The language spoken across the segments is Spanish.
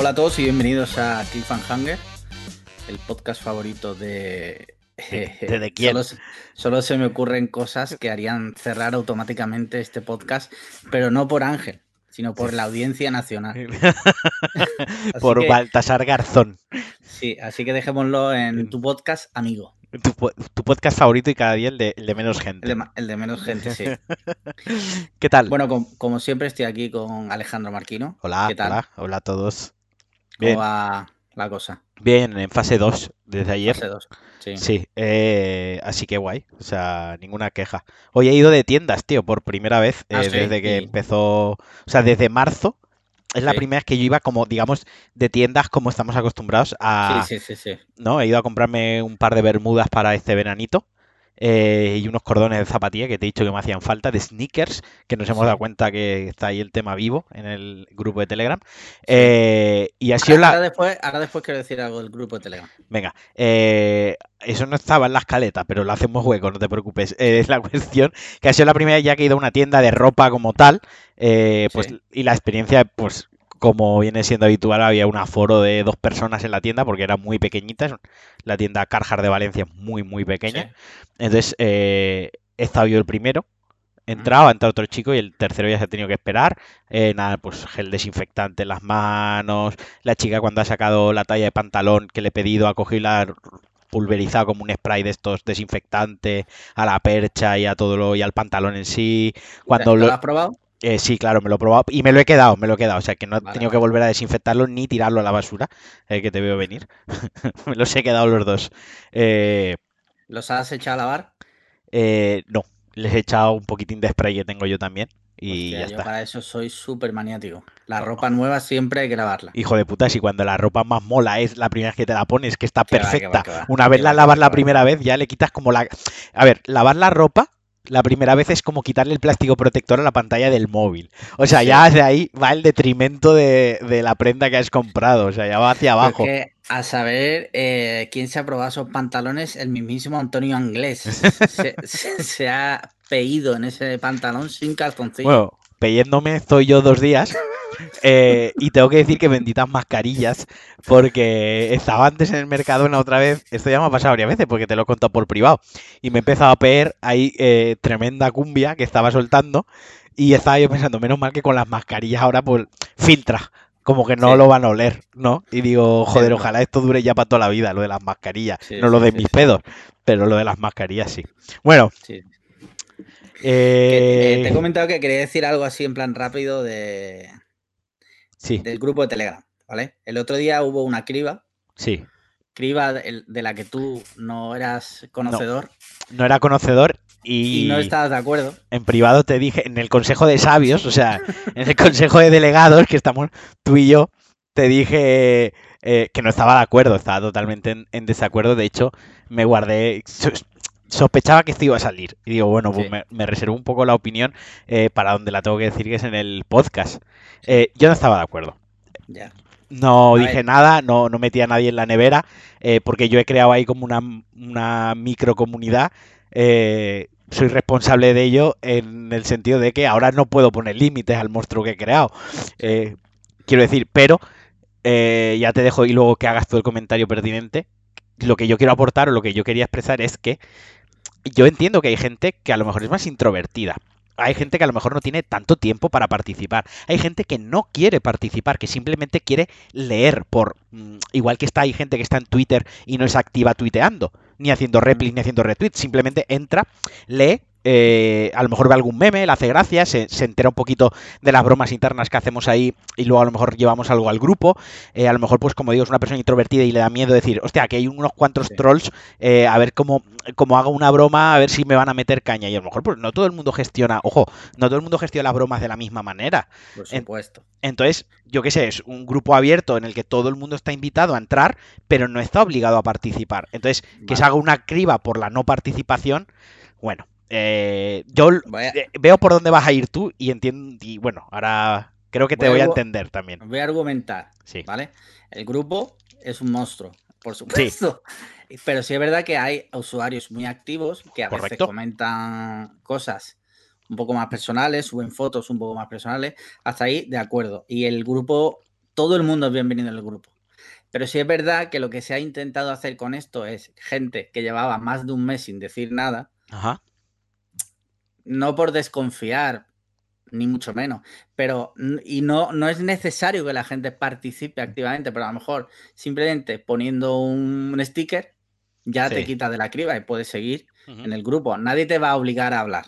Hola a todos y bienvenidos a Cliffhanger, el podcast favorito de. ¿De, quién? Solo, solo, se me ocurren cosas que harían cerrar automáticamente este podcast, pero no por Ángel, sino por la audiencia nacional. por Baltasar Garzón. Sí, así que dejémoslo en tu podcast, amigo. Tu, podcast favorito y cada día el de, menos gente. El de, menos gente, sí. ¿Qué tal? Bueno, como, siempre estoy aquí con Alejandro Marquino. Hola, ¿Qué tal? hola, hola a todos. ¿Cómo va la cosa? Bien, en fase 2 desde ayer. Fase 2, sí. Sí, eh, así que guay, o sea, ninguna queja. Hoy he ido de tiendas, tío, por primera vez eh, ah, desde que empezó, o sea, desde marzo es la primera vez que yo iba como, digamos, de tiendas como estamos acostumbrados a... Sí, sí, sí, sí. ¿No? He ido a comprarme un par de bermudas para este veranito. Eh, y unos cordones de zapatilla que te he dicho que me hacían falta, de sneakers, que nos hemos dado cuenta que está ahí el tema vivo en el grupo de Telegram. Eh, y así ahora, la... después, ahora después quiero decir algo del grupo de Telegram. Venga, eh, eso no estaba en la escaleta, pero lo hacemos hueco, no te preocupes. es la cuestión que ha sido la primera vez ya que he ido a una tienda de ropa como tal, pues, y la experiencia, pues como viene siendo habitual, había un aforo de dos personas en la tienda porque era muy pequeñita. La tienda Carjar de Valencia es muy, muy pequeña. Entonces, eh, he estado yo el primero. Entraba, ha entrado otro chico y el tercero ya se ha tenido que esperar. Eh, nada, pues gel desinfectante en las manos. La chica cuando ha sacado la talla de pantalón que le he pedido ha cogido la pulverizado como un spray de estos desinfectante a la percha y a todo lo y al pantalón en sí. Cuando lo, has probado? Eh, sí, claro, me lo he probado y me lo he quedado, me lo he quedado. O sea que no he tenido que volver a desinfectarlo ni tirarlo a la basura, eh, que te veo venir. me los he quedado los dos. Eh, ¿Los has echado a lavar? no, les he echado un poquitín de spray que tengo yo también. Y ya yo está. para eso soy súper maniático. La ropa nueva siempre hay que lavarla. Hijo de puta, si cuando la ropa más mola es la primera vez que te la pones, que está perfecta. Una vez la lavas la primera vez, ya le quitas como la. A ver, lavar la ropa la primera vez es como quitarle el plástico protector a la pantalla del móvil. O sea, ya de ahí va el detrimento de, la prenda que has comprado. O sea, ya va hacia abajo. a saber eh, quién se ha probado esos pantalones, el mismísimo Antonio Anglés. se, ha peído en ese pantalón sin calzoncillo. Bueno, peyéndome estoy yo dos días. Eh, y tengo que decir que benditas mascarillas, porque estaba antes en el mercado una otra vez. Esto ya me ha pasado varias veces porque te lo he contado por privado. Y me he empezado a peer ahí eh, tremenda cumbia que estaba soltando. Y estaba yo pensando, menos mal que con las mascarillas ahora pues filtra. Como que no lo van a oler, ¿no? Y digo, joder, ojalá esto dure ya para toda la vida, lo de las mascarillas. no lo de mis pedos, pero lo de las mascarillas sí. Bueno, eh, te he comentado que quería decir algo así en plan rápido de, del grupo de Telegram, ¿vale? El otro día hubo una criba. Sí. Criba de, la que tú no eras conocedor. No, era conocedor y, no estabas de acuerdo. En privado te dije, en el Consejo de Sabios, o sea, en el Consejo de Delegados, que estamos tú y yo, te dije eh, que no estaba de acuerdo, estaba totalmente en, desacuerdo. De hecho, me guardé, sospechaba que esto iba a salir. Y digo, bueno, pues me, reservo un poco la opinión eh, para donde la tengo que decir, que es en el podcast. Eh, yo no estaba de acuerdo. Ya. No dije nada, no, no metí a nadie en la nevera, eh, porque yo he creado ahí como una, una microcomunidad. soy responsable de ello en el sentido de que ahora no puedo poner límites al monstruo que he creado. quiero decir, pero ya te dejo y luego que hagas todo el comentario pertinente. Lo que yo quiero aportar o lo que yo quería expresar es que yo entiendo que hay gente que a lo mejor es más introvertida. Hay gente que a lo mejor no tiene tanto tiempo para participar. Hay gente que no quiere participar, que simplemente quiere leer por... Mm, igual que está, hay gente que está en Twitter y no es activa tuiteando, ni haciendo replies, ni haciendo retweets. Simplemente entra, lee eh, a lo mejor ve algún meme, le hace gracia, se, entera un poquito de las bromas internas que hacemos ahí y luego a lo mejor llevamos algo al grupo. Eh, a lo mejor, pues como digo, es una persona introvertida y le da miedo decir, hostia, que hay unos cuantos trolls, eh, a ver cómo, cómo hago una broma, a ver si me van a meter caña. Y a lo mejor, pues no todo el mundo gestiona, ojo, no todo el mundo gestiona las bromas de la misma manera. Por supuesto. entonces, yo qué sé, es un grupo abierto en el que todo el mundo está invitado a entrar, pero no está obligado a participar. Entonces, que se haga una criba por la no participación, bueno, eh, yo eh, veo por dónde vas a ir tú y entiendo. Y bueno, ahora creo que te voy, a, entender también. Voy a argumentar. Sí. ¿Vale? El grupo es un monstruo, por supuesto. Pero sí es verdad que hay usuarios muy activos que a veces comentan cosas un poco más personales, suben fotos un poco más personales. Hasta ahí, de acuerdo. Y el grupo todo el mundo es bienvenido en el grupo. Pero sí es verdad que lo que se ha intentado hacer con esto es gente que llevaba más de un mes sin decir nada. Ajá. No por desconfiar, ni mucho menos. Pero, y no, no es necesario que la gente participe activamente, pero a lo mejor simplemente poniendo un sticker ya te quita de la criba y puedes seguir en el grupo. Nadie te va a obligar a hablar.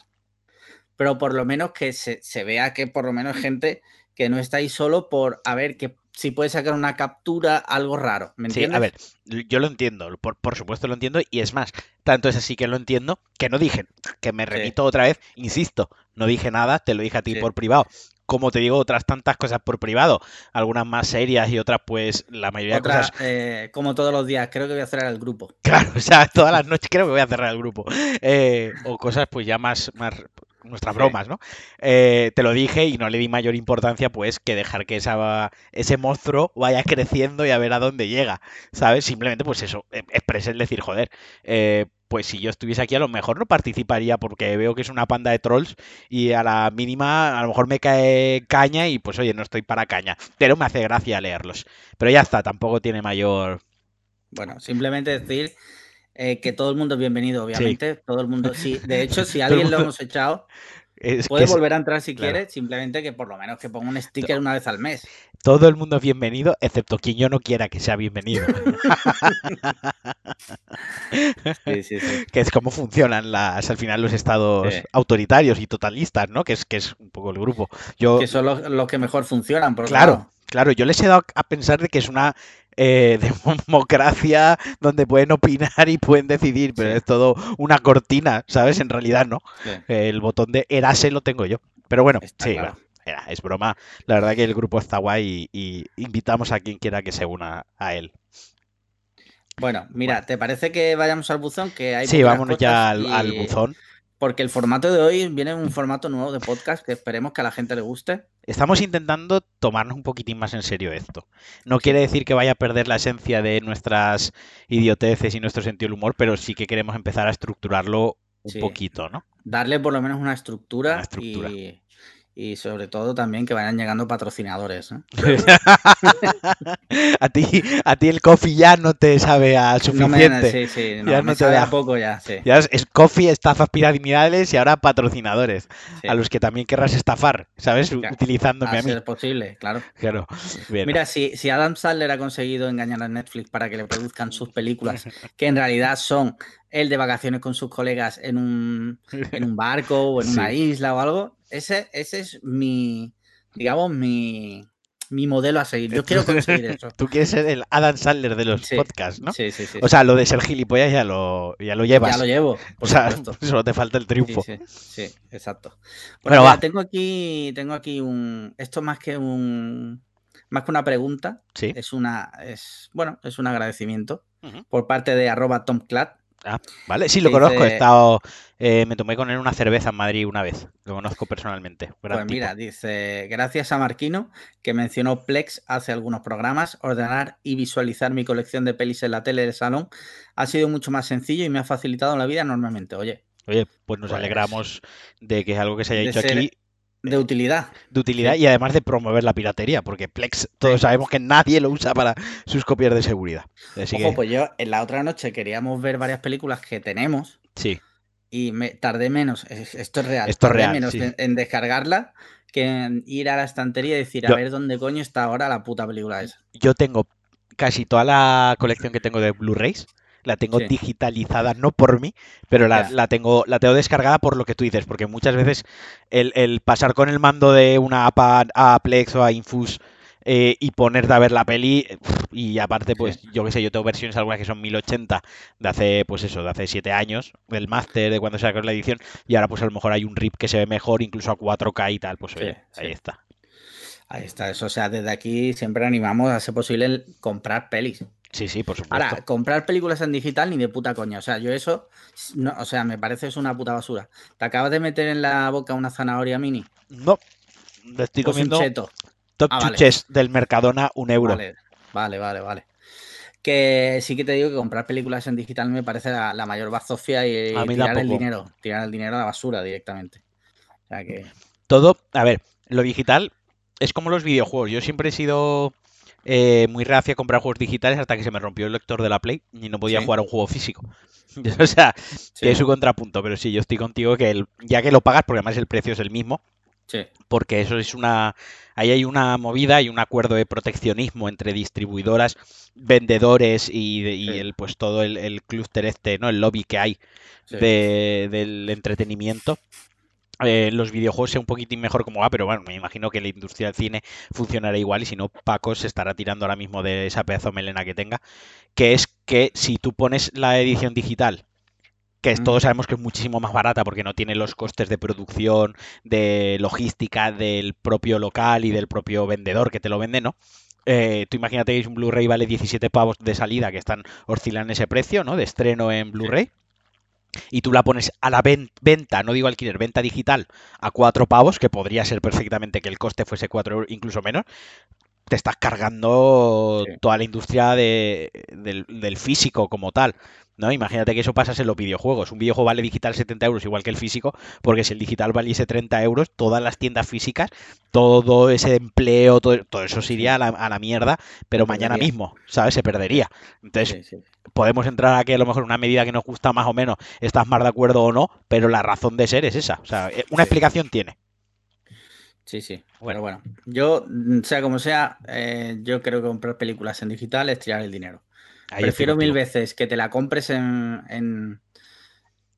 Pero por lo menos que se, se vea que por lo menos gente que no está ahí solo por a ver que si puede sacar una captura, algo raro. ¿Me entiendes? Sí, a ver, yo lo entiendo, por, supuesto lo entiendo, y es más, tanto es así que lo entiendo, que no dije, que me remito otra vez, insisto, no dije nada, te lo dije a ti por privado. Como te digo, otras tantas cosas por privado, algunas más serias y otras, pues, la mayoría de cosas. Eh, como todos los días, creo que voy a cerrar el grupo. Claro, o sea, todas las noches creo que voy a cerrar el grupo. Eh, o cosas, pues, ya más, más nuestras bromas, ¿no? Eh, te lo dije y no le di mayor importancia, pues, que dejar que esa, ese monstruo vaya creciendo y a ver a dónde llega, ¿sabes? Simplemente, pues eso, e, expresar, decir, joder, eh, pues si yo estuviese aquí a lo mejor no participaría porque veo que es una panda de trolls y a la mínima a lo mejor me cae caña y pues oye, no estoy para caña, pero me hace gracia leerlos. Pero ya está, tampoco tiene mayor... Bueno, simplemente decir eh, que todo el mundo es bienvenido, obviamente. Todo el mundo, sí. De hecho, si alguien lo hemos echado, puede volver a entrar si quiere, simplemente que por lo menos que ponga un sticker una vez al mes. Todo el mundo es bienvenido, excepto quien yo no quiera que sea bienvenido. sí, sí, sí. Que es como funcionan las, al final los estados autoritarios y totalistas, ¿no? Que es, que es un poco el grupo. Yo, que son los, que mejor funcionan, claro, claro. Claro, yo les he dado a pensar de que es una eh, democracia donde pueden opinar y pueden decidir, pero es todo una cortina, ¿sabes? En realidad no. El botón de Erase lo tengo yo. Pero bueno, sí, es broma. La verdad que el grupo está guay y, invitamos a quien quiera que se una a él. Bueno, mira, ¿te parece que vayamos al buzón? Que hay sí, vámonos ya al buzón porque el formato de hoy viene en un formato nuevo de podcast que esperemos que a la gente le guste. Estamos intentando tomarnos un poquitín más en serio esto. No quiere decir que vaya a perder la esencia de nuestras idioteces y nuestro sentido del humor, pero sí que queremos empezar a estructurarlo un poquito, ¿no? Darle por lo menos una estructura, una estructura. Y, y sobre todo también que vayan llegando patrocinadores. a ti a ti el coffee ya no te sabe a suficiente. sí, sí, ya no te da poco ya, sí. Ya es, coffee, estafas piramidales y ahora patrocinadores a los que también querrás estafar, ¿sabes? Utilizándome a, mí. Es posible, claro. Claro. Mira, si, si Adam Sandler ha conseguido engañar a Netflix para que le produzcan sus películas, que en realidad son el de vacaciones con sus colegas en un, en un barco o en una isla o algo. Ese, ese es mi, digamos, mi, mi modelo a seguir. Yo quiero conseguir eso. Tú quieres ser el Adam Sandler de los podcasts, ¿no? Sí, sí, sí. O sea, lo de ser gilipollas ya lo, ya lo llevas. Ya lo llevo. o sea, solo te falta el triunfo. Sí, exacto. Bueno, va. tengo aquí, tengo aquí un. Esto más que un. Más que una pregunta. Sí. Es una. Es, bueno, es un agradecimiento por parte de arroba tomclad Ah, vale, sí, lo conozco. He estado, eh, me tomé con él una cerveza en Madrid una vez. Lo conozco personalmente. pues mira, dice, gracias a Marquino, que mencionó Plex hace algunos programas, ordenar y visualizar mi colección de pelis en la tele del salón ha sido mucho más sencillo y me ha facilitado la vida enormemente. Oye. Oye, pues nos pues alegramos de que es algo que se haya hecho aquí de utilidad. De utilidad y además de promover la piratería, porque Plex todos sabemos que nadie lo usa para sus copias de seguridad. Ojo, pues yo en la otra noche queríamos ver varias películas que tenemos. Sí. Y me tardé menos, esto es real, esto es real, menos en, descargarla que en ir a la estantería y decir, a ver dónde coño está ahora la puta película esa. Yo tengo casi toda la colección que tengo de Blu-rays la tengo digitalizada, no por mí, pero la, tengo, la tengo descargada por lo que tú dices, porque muchas veces el, pasar con el mando de una app a, Plex o a Infus eh, y ponerte a ver la peli, y aparte, pues yo qué sé, yo tengo versiones algunas que son 1080 de hace, pues eso, de hace 7 años, del máster, de cuando se sacó la edición, y ahora pues a lo mejor hay un RIP que se ve mejor, incluso a 4K y tal, pues oye, ahí está. Ahí está, eso, o sea, desde aquí siempre animamos a ser posible comprar pelis. Sí, sí, por supuesto. Ahora, comprar películas en digital ni de puta coña. O sea, yo eso, no, o sea, me parece es una puta basura. ¿Te acabas de meter en la boca una zanahoria mini? No, le estoy pues comiendo top ah, chuches del Mercadona, un euro. Vale, vale, vale, Que sí que te digo que comprar películas en digital me parece la, mayor bazofia y, tirar el dinero, tirar el dinero a la basura directamente. O sea que... Todo, a ver, lo digital es como los videojuegos. Yo siempre he sido eh, muy reacio a comprar juegos digitales hasta que se me rompió el lector de la Play y no podía jugar a un juego físico. o sea, que es su contrapunto, pero sí, yo estoy contigo que ya que lo pagas, porque además el precio es el mismo, porque eso es una. Ahí hay una movida y un acuerdo de proteccionismo entre distribuidoras, vendedores y, el, pues todo el, el clúster este, ¿no? El lobby que hay del entretenimiento. Eh, los videojuegos sea un poquitín mejor como va, pero bueno, me imagino que la industria del cine funcionará igual y si no, Paco se estará tirando ahora mismo de esa pedazo melena que tenga, que es que si tú pones la edición digital que todos sabemos que es muchísimo más barata porque no tiene los costes de producción, de logística del propio local y del propio vendedor que te lo vende, ¿no? Eh, tú imagínate que un Blu-ray vale 17 pavos de salida, que están oscilando ese precio, ¿no? De estreno en Blu-ray. Y tú la pones a la venta, no digo alquiler, venta digital a 4 pavos, que podría ser perfectamente que el coste fuese 4 euros, incluso menos, te estás cargando toda la industria de, del, físico como tal. ¿no? Imagínate que eso pasa en los videojuegos. Un videojuego vale digital 70 euros igual que el físico, porque si el digital valiese 30 euros, todas las tiendas físicas, todo ese empleo, todo, eso se iría a la, mierda, pero mañana mismo, ¿sabes? Se perdería. Entonces, podemos entrar aquí a lo mejor una medida que nos gusta más o menos, estás más de acuerdo o no, pero la razón de ser es esa. O sea, eh, una explicación tiene. Sí, sí. Bueno, bueno. Yo, mm, sea como sea, eh, yo creo que comprar películas en digital es tirar el dinero. Prefiero mil veces que te la compres en,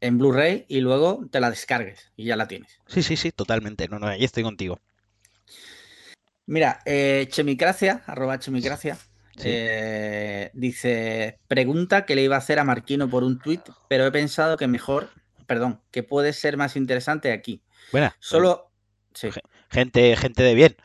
en, Blu-ray y luego te la descargues y ya la tienes. Sí, sí, sí, totalmente. No, no, ahí estoy contigo. Mira, eh, Chemicracia, arroba Chemicracia, eh, dice, pregunta que le iba a hacer a Marquino por un tuit, pero he pensado que mejor, perdón, que puede ser más interesante aquí. Buena. Solo... Gente, gente de bien.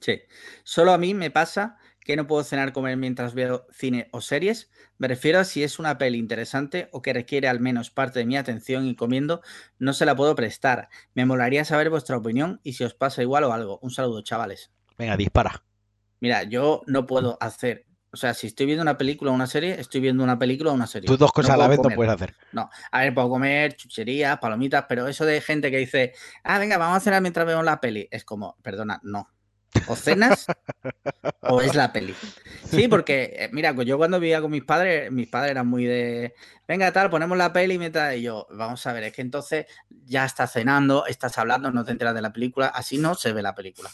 Sí. Solo a mí me pasa que no puedo cenar comer mientras veo cine o series. Me refiero a si es una peli interesante o que requiere al menos parte de mi atención y comiendo, no se la puedo prestar. Me molaría saber vuestra opinión y si os pasa igual o algo. Un saludo, chavales. Venga, dispara. Mira, yo no puedo hacer. O sea, si estoy viendo una película o una serie, estoy viendo una película o una serie. Tú dos cosas a la vez no puedes hacer. No, a ver, puedo comer chucherías, palomitas, pero eso de gente que dice, ah, venga, vamos a cenar mientras vemos la peli, es como, perdona, no. O cenas o es la peli. Sí, porque, eh, mira, pues yo cuando vivía con mis padres, mis padres eran muy de, venga, tal, ponemos la peli mientras, y yo, vamos a ver, es que entonces ya estás cenando, estás hablando, no te enteras de la película, así no se ve la película.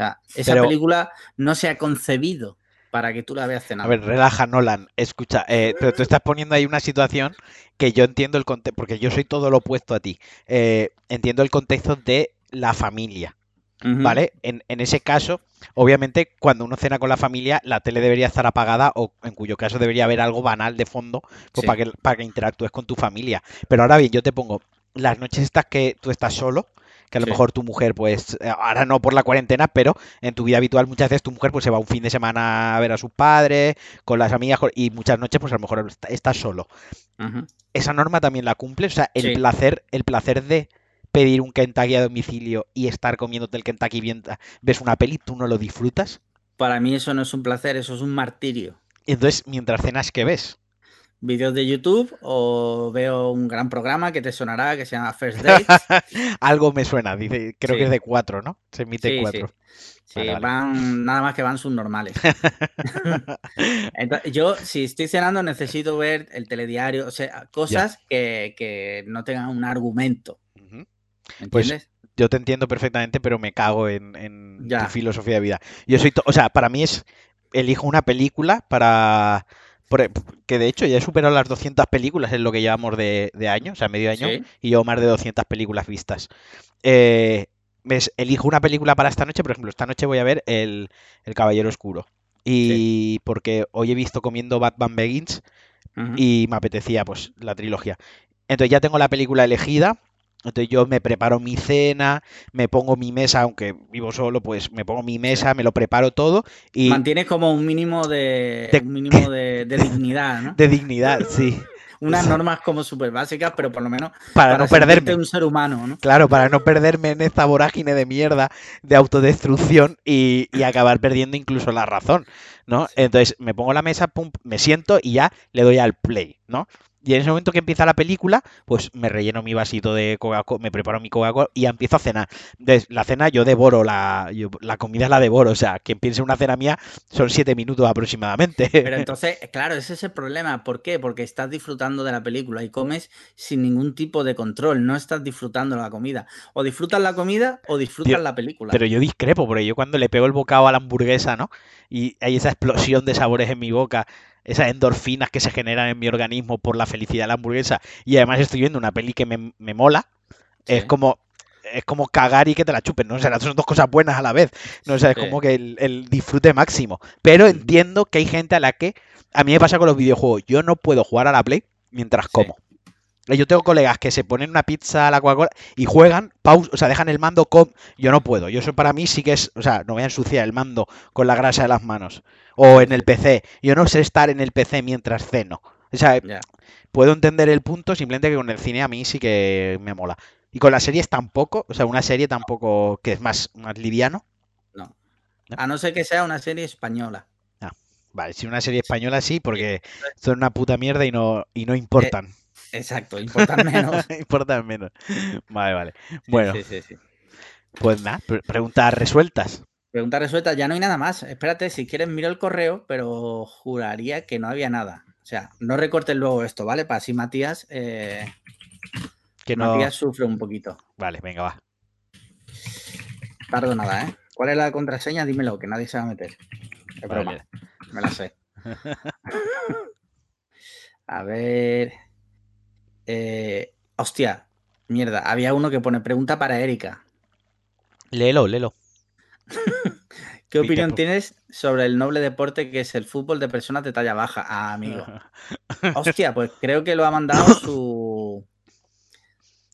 Sea, esa película no se ha concebido para que tú la veas cenando. A ver, relaja, Nolan. Escucha, eh, pero tú estás poniendo ahí una situación que yo entiendo el contexto, porque yo soy todo lo opuesto a ti. Eh, entiendo el contexto de la familia. ¿Vale? En, ese caso, obviamente, cuando uno cena con la familia, la tele debería estar apagada o en cuyo caso debería haber algo banal de fondo pues, para, que, para que interactúes con tu familia. Pero ahora bien, yo te pongo las noches estas que tú estás solo, que a lo mejor tu mujer, pues, eh, ahora no por la cuarentena, pero en tu vida habitual muchas veces tu mujer pues se va un fin de semana a ver a sus padres, con las amigas, y muchas noches pues a lo mejor estás solo. Esa norma también la cumple, o sea, el placer, el placer de pedir un Kentucky a domicilio y estar comiéndote el Kentucky mientras ves una peli, ¿tú no lo disfrutas? Para mí eso no es un placer, eso es un martirio. Entonces, mientras cenas, ¿qué ves? Vídeos de YouTube o veo un gran programa que te sonará que se llama First Date. Algo me suena, dice, creo que es de cuatro, ¿no? Se emite cuatro. Sí, van, nada más que van subnormales. Entonces, yo, si estoy cenando, necesito ver el telediario, o sea, cosas que, no tengan un argumento. Pues yo te entiendo perfectamente, pero me cago en, tu filosofía de vida. Yo soy, o sea, para mí es, elijo una película para, que de hecho ya he superado las 200 películas en lo que llevamos de, año, o sea, medio año, y llevo más de 200 películas vistas. Eh, elijo una película para esta noche, por ejemplo, esta noche voy a ver El, Caballero Oscuro. Y porque hoy he visto comiendo Batman Begins y me apetecía pues la trilogía. Entonces ya tengo la película elegida entonces yo me preparo mi cena, me pongo mi mesa, aunque vivo solo, pues me pongo mi mesa, me lo preparo todo y... Mantienes como un mínimo de, mínimo de, dignidad, ¿no? De dignidad, sí. Unas normas como súper básicas, pero por lo menos para, no perderme un ser humano, ¿no? Claro, para no perderme en esta vorágine de mierda de autodestrucción y, y acabar perdiendo incluso la razón, ¿no? Entonces me pongo la mesa, pum, me siento y ya le doy al play, ¿no? Y en ese momento que empieza la película, pues me relleno mi vasito de Coca-Cola, me preparo mi Coca-Cola y empiezo a cenar. la cena yo devoro, la, la comida la devoro. O sea, quien piense una cena mía son siete minutos aproximadamente. Pero entonces, claro, ese es el problema. ¿Por qué? Porque estás disfrutando de la película y comes sin ningún tipo de control. No estás disfrutando la comida. O disfrutas la comida o disfrutas la película. Pero yo discrepo, porque yo cuando le pego el bocado a la hamburguesa, ¿no? Y hay esa explosión de sabores en mi boca esas endorfinas que se generan en mi organismo por la felicidad de la hamburguesa y además estoy viendo una peli que me, mola, es como es como cagar y que te la chupen, ¿no? O sea, son dos cosas buenas a la vez. No o es como que el, disfrute máximo. Pero entiendo que hay gente a la que. A mí me pasa con los videojuegos. Yo no puedo jugar a la Play mientras como. Yo tengo colegas que se ponen una pizza a la Coca-Cola y juegan, pausa, o sea, dejan el mando con. Yo no puedo. Yo eso para mí sí que es. O sea, no voy a ensuciar el mando con la grasa de las manos o en el PC. Yo no sé estar en el PC mientras ceno. O sea, puedo entender el punto, simplemente que con el cine a mí sí que me mola. Y con las series tampoco, o sea, una serie tampoco que es más, más liviano. No. A no ser que sea una serie española. Ah, vale, si una serie española sí, porque son una puta mierda y no, y no importan. Eh, exacto, importan menos. importan menos. Vale, vale. Bueno. Pues nada, preguntas resueltas. Pregunta resuelta, ya no hay nada más. Espérate, si quieres miro el correo, pero juraría que no había nada. O sea, no recortes luego esto, ¿vale? Para así Matías, eh, que Matías sufre un poquito. Vale, venga, va. Tardo nada, ¿eh? ¿Cuál es la contraseña? Dímelo, que nadie se va a meter. Es broma. Me la sé. a ver. Eh, hostia, mierda. Había uno que pone pregunta para Erika. Léelo, léelo. ¿Qué opinión tienes sobre el noble deporte que es el fútbol de personas de talla baja? Ah, amigo. Hostia, pues creo que lo ha mandado su.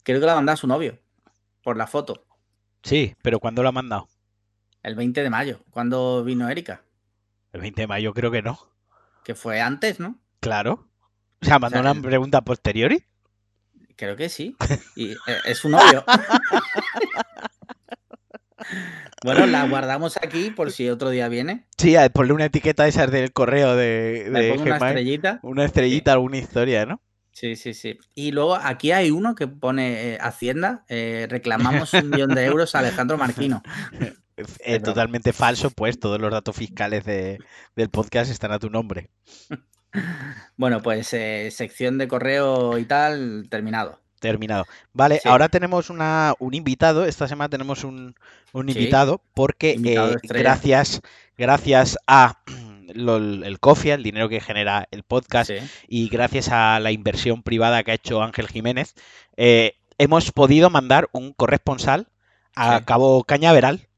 Creo que lo ha mandado su novio. Por la foto. Sí, pero ¿cuándo lo ha mandado? El 20 de mayo. ¿Cuándo vino Erika? El 20 de mayo creo que no. Que fue antes, ¿no? Claro. O sea, mandó una pregunta posteriori. Creo que sí. Y eh, es su novio. Bueno, la guardamos aquí por si otro día viene. Sí, ponle una etiqueta esa del correo de, una estrellita. Una estrellita, alguna historia, ¿no? Sí, sí, sí. Y luego aquí hay uno que pone eh, Hacienda, eh, reclamamos un millón de euros a Alejandro Marquino. Es totalmente falso, pues todos los datos fiscales del podcast están a tu nombre. Bueno, pues eh, sección de correo y tal, terminado. Terminado. Vale, ahora tenemos una, un invitado. Esta semana tenemos un, invitado porque eh, gracias, gracias a el COFIA, el dinero que genera el podcast, y gracias a la inversión privada que ha hecho Ángel Jiménez, eh, hemos podido mandar un corresponsal a Cabo Cañaveral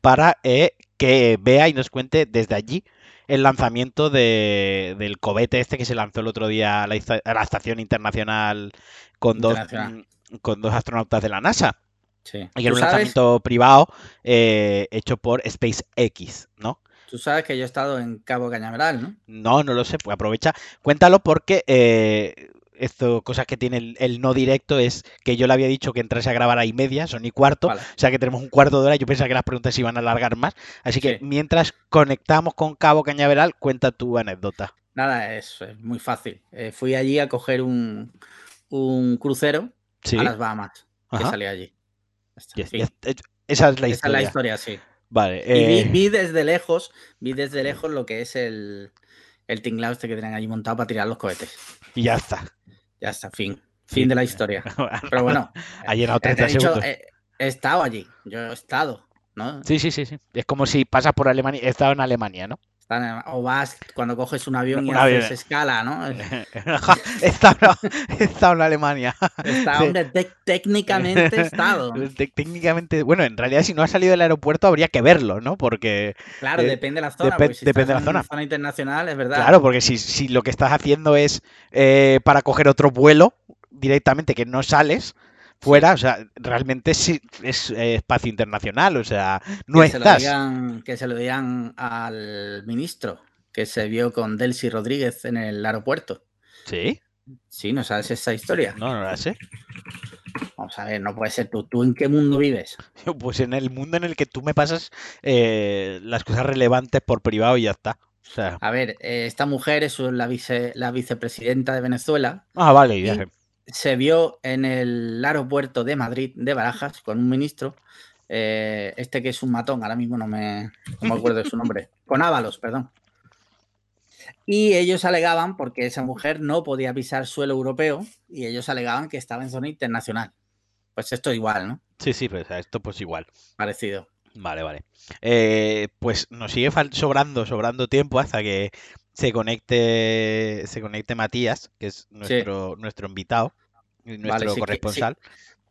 para que vea y nos cuente desde allí el lanzamiento de, del cohete este que se lanzó el otro día a la, Estación Internacional con dos, mm, con dos astronautas de la NASA. Sí. Y era un lanzamiento privado eh, hecho por SpaceX, ¿no? Tú sabes que yo he estado en Cabo Cañaveral, ¿no? No, no lo sé, pues aprovecha. Cuéntalo porque eh, esto, cosas que tiene el, no directo es que yo le había dicho que entrase a grabar ahí media, son y cuarto, o sea que tenemos un cuarto de hora, yo pensaba que las preguntas se iban a alargar más, así que mientras conectamos con Cabo Cañaveral, cuenta tu anécdota. Nada, es, muy fácil. Eh, fui allí a coger un, crucero a las Bahamas, que salía allí. esa es la historia. Esa es la historia, sí. Vale. Y vi, eh, desde lejos, vi desde lejos lo que es el, el tinglado este que tienen allí montado para tirar los cohetes. Y ya está. Ya está, fin. Fin de la historia. Pero bueno. Ha llenado 30 segundos. he, estado allí. Yo he estado, ¿no? Sí, sí, sí, sí. Es como si pasas por Alemania. He estado en Alemania, ¿no? O vas cuando coges un avión y haces escala, ¿no? he, estado, en Alemania. Está, hombre, técnicamente he estado. Técnicamente, bueno, en realidad si no ha salido del aeropuerto habría que verlo, ¿no? Porque... Claro, eh, depende de la zona. depende de la zona. zona internacional, es verdad. Claro, porque si, si lo que estás haciendo es eh, para coger otro vuelo directamente que no sales, fuera, o sea, realmente sí es eh, espacio internacional, o sea, no que estás. Se que se lo digan al ministro que se vio con Delcy Rodríguez en el aeropuerto. ¿Sí? Sí, ¿no sabes esa historia? No, no la sé. Vamos a ver, no puede ser tú. ¿Tú en qué mundo vives? Pues en el mundo en el que tú me pasas eh, las cosas relevantes por privado y ya está. A ver, eh, esta mujer es la, vice, la vicepresidenta de Venezuela. Ah, vale, ya Se vio en el aeropuerto de Madrid, de Barajas, con un ministro. Eh, este que es un matón, ahora mismo no me, no me acuerdo de su nombre. Con Ábalos, perdón. Y ellos alegaban, porque esa mujer no podía pisar suelo europeo, y ellos alegaban que estaba en zona internacional. Pues esto igual, ¿no? Sí, sí, pues esto pues igual. Parecido. Vale, vale. Eh, pues nos sigue sobrando, sobrando tiempo hasta que se conecte, se conecte Matías, que es nuestro, nuestro invitado, nuestro corresponsal.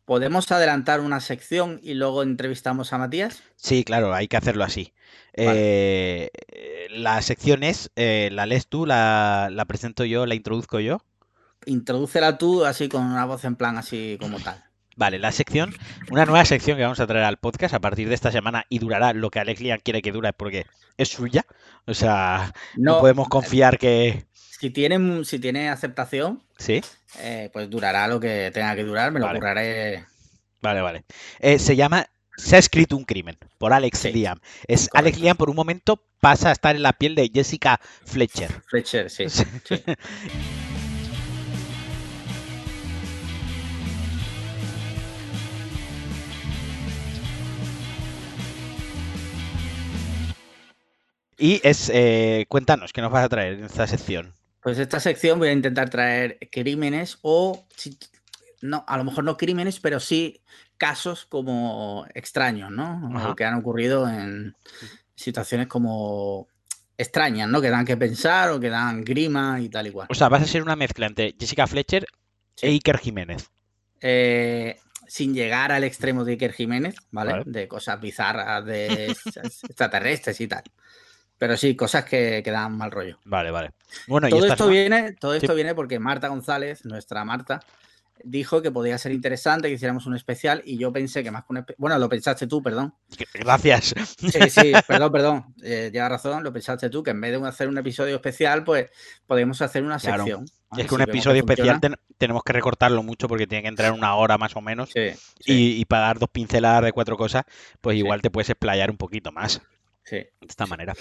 ¿Podemos adelantar una sección y luego entrevistamos a Matías? Sí, claro, hay que hacerlo así. Eh, la sección es, eh, ¿la lees tú, la, la presento yo, la introduzco yo? Introdúcela tú así con una voz en plan así como tal. Vale, la sección, una nueva sección que vamos a traer al podcast a partir de esta semana y durará lo que Alex Lian quiere que dure porque es suya. O sea, no, podemos confiar que. Si tiene, si tiene aceptación, ¿Sí? Eh, pues durará lo que tenga que durar, me lo curraré. Vale, vale. Eh, se llama Se ha escrito un crimen por Alex Liam. Es Alex Liam por un momento pasa a estar en la piel de Jessica Fletcher. Fletcher, sí. sí. Y es, eh, cuéntanos, ¿qué nos vas a traer en esta sección? Pues esta sección voy a intentar traer crímenes o, no, a lo mejor no crímenes, pero sí casos como extraños, ¿no? que han ocurrido en situaciones como extrañas, ¿no? Que dan que pensar o que dan grima y tal y cual. O sea, vas a ser una mezcla entre Jessica Fletcher e Iker Jiménez. Eh, sin llegar al extremo de Iker Jiménez, ¿vale? De cosas bizarras, de extraterrestres y tal. Pero sí, cosas que, que dan mal rollo. Vale, vale. Bueno, todo esto viene, todo esto viene porque Marta González, nuestra Marta, dijo que podía ser interesante que hiciéramos un especial y yo pensé que más que un bueno lo pensaste tú perdón. Gracias. Sí sí perdón perdón eh, lleva razón lo pensaste tú que en vez de hacer un episodio especial pues podemos hacer una sección es que un episodio especial tenemos que recortarlo mucho porque tiene que entrar una hora más o menos sí, Y, para dar dos pinceladas de cuatro cosas pues igual te puedes explayar un poquito más. Sí. De esta manera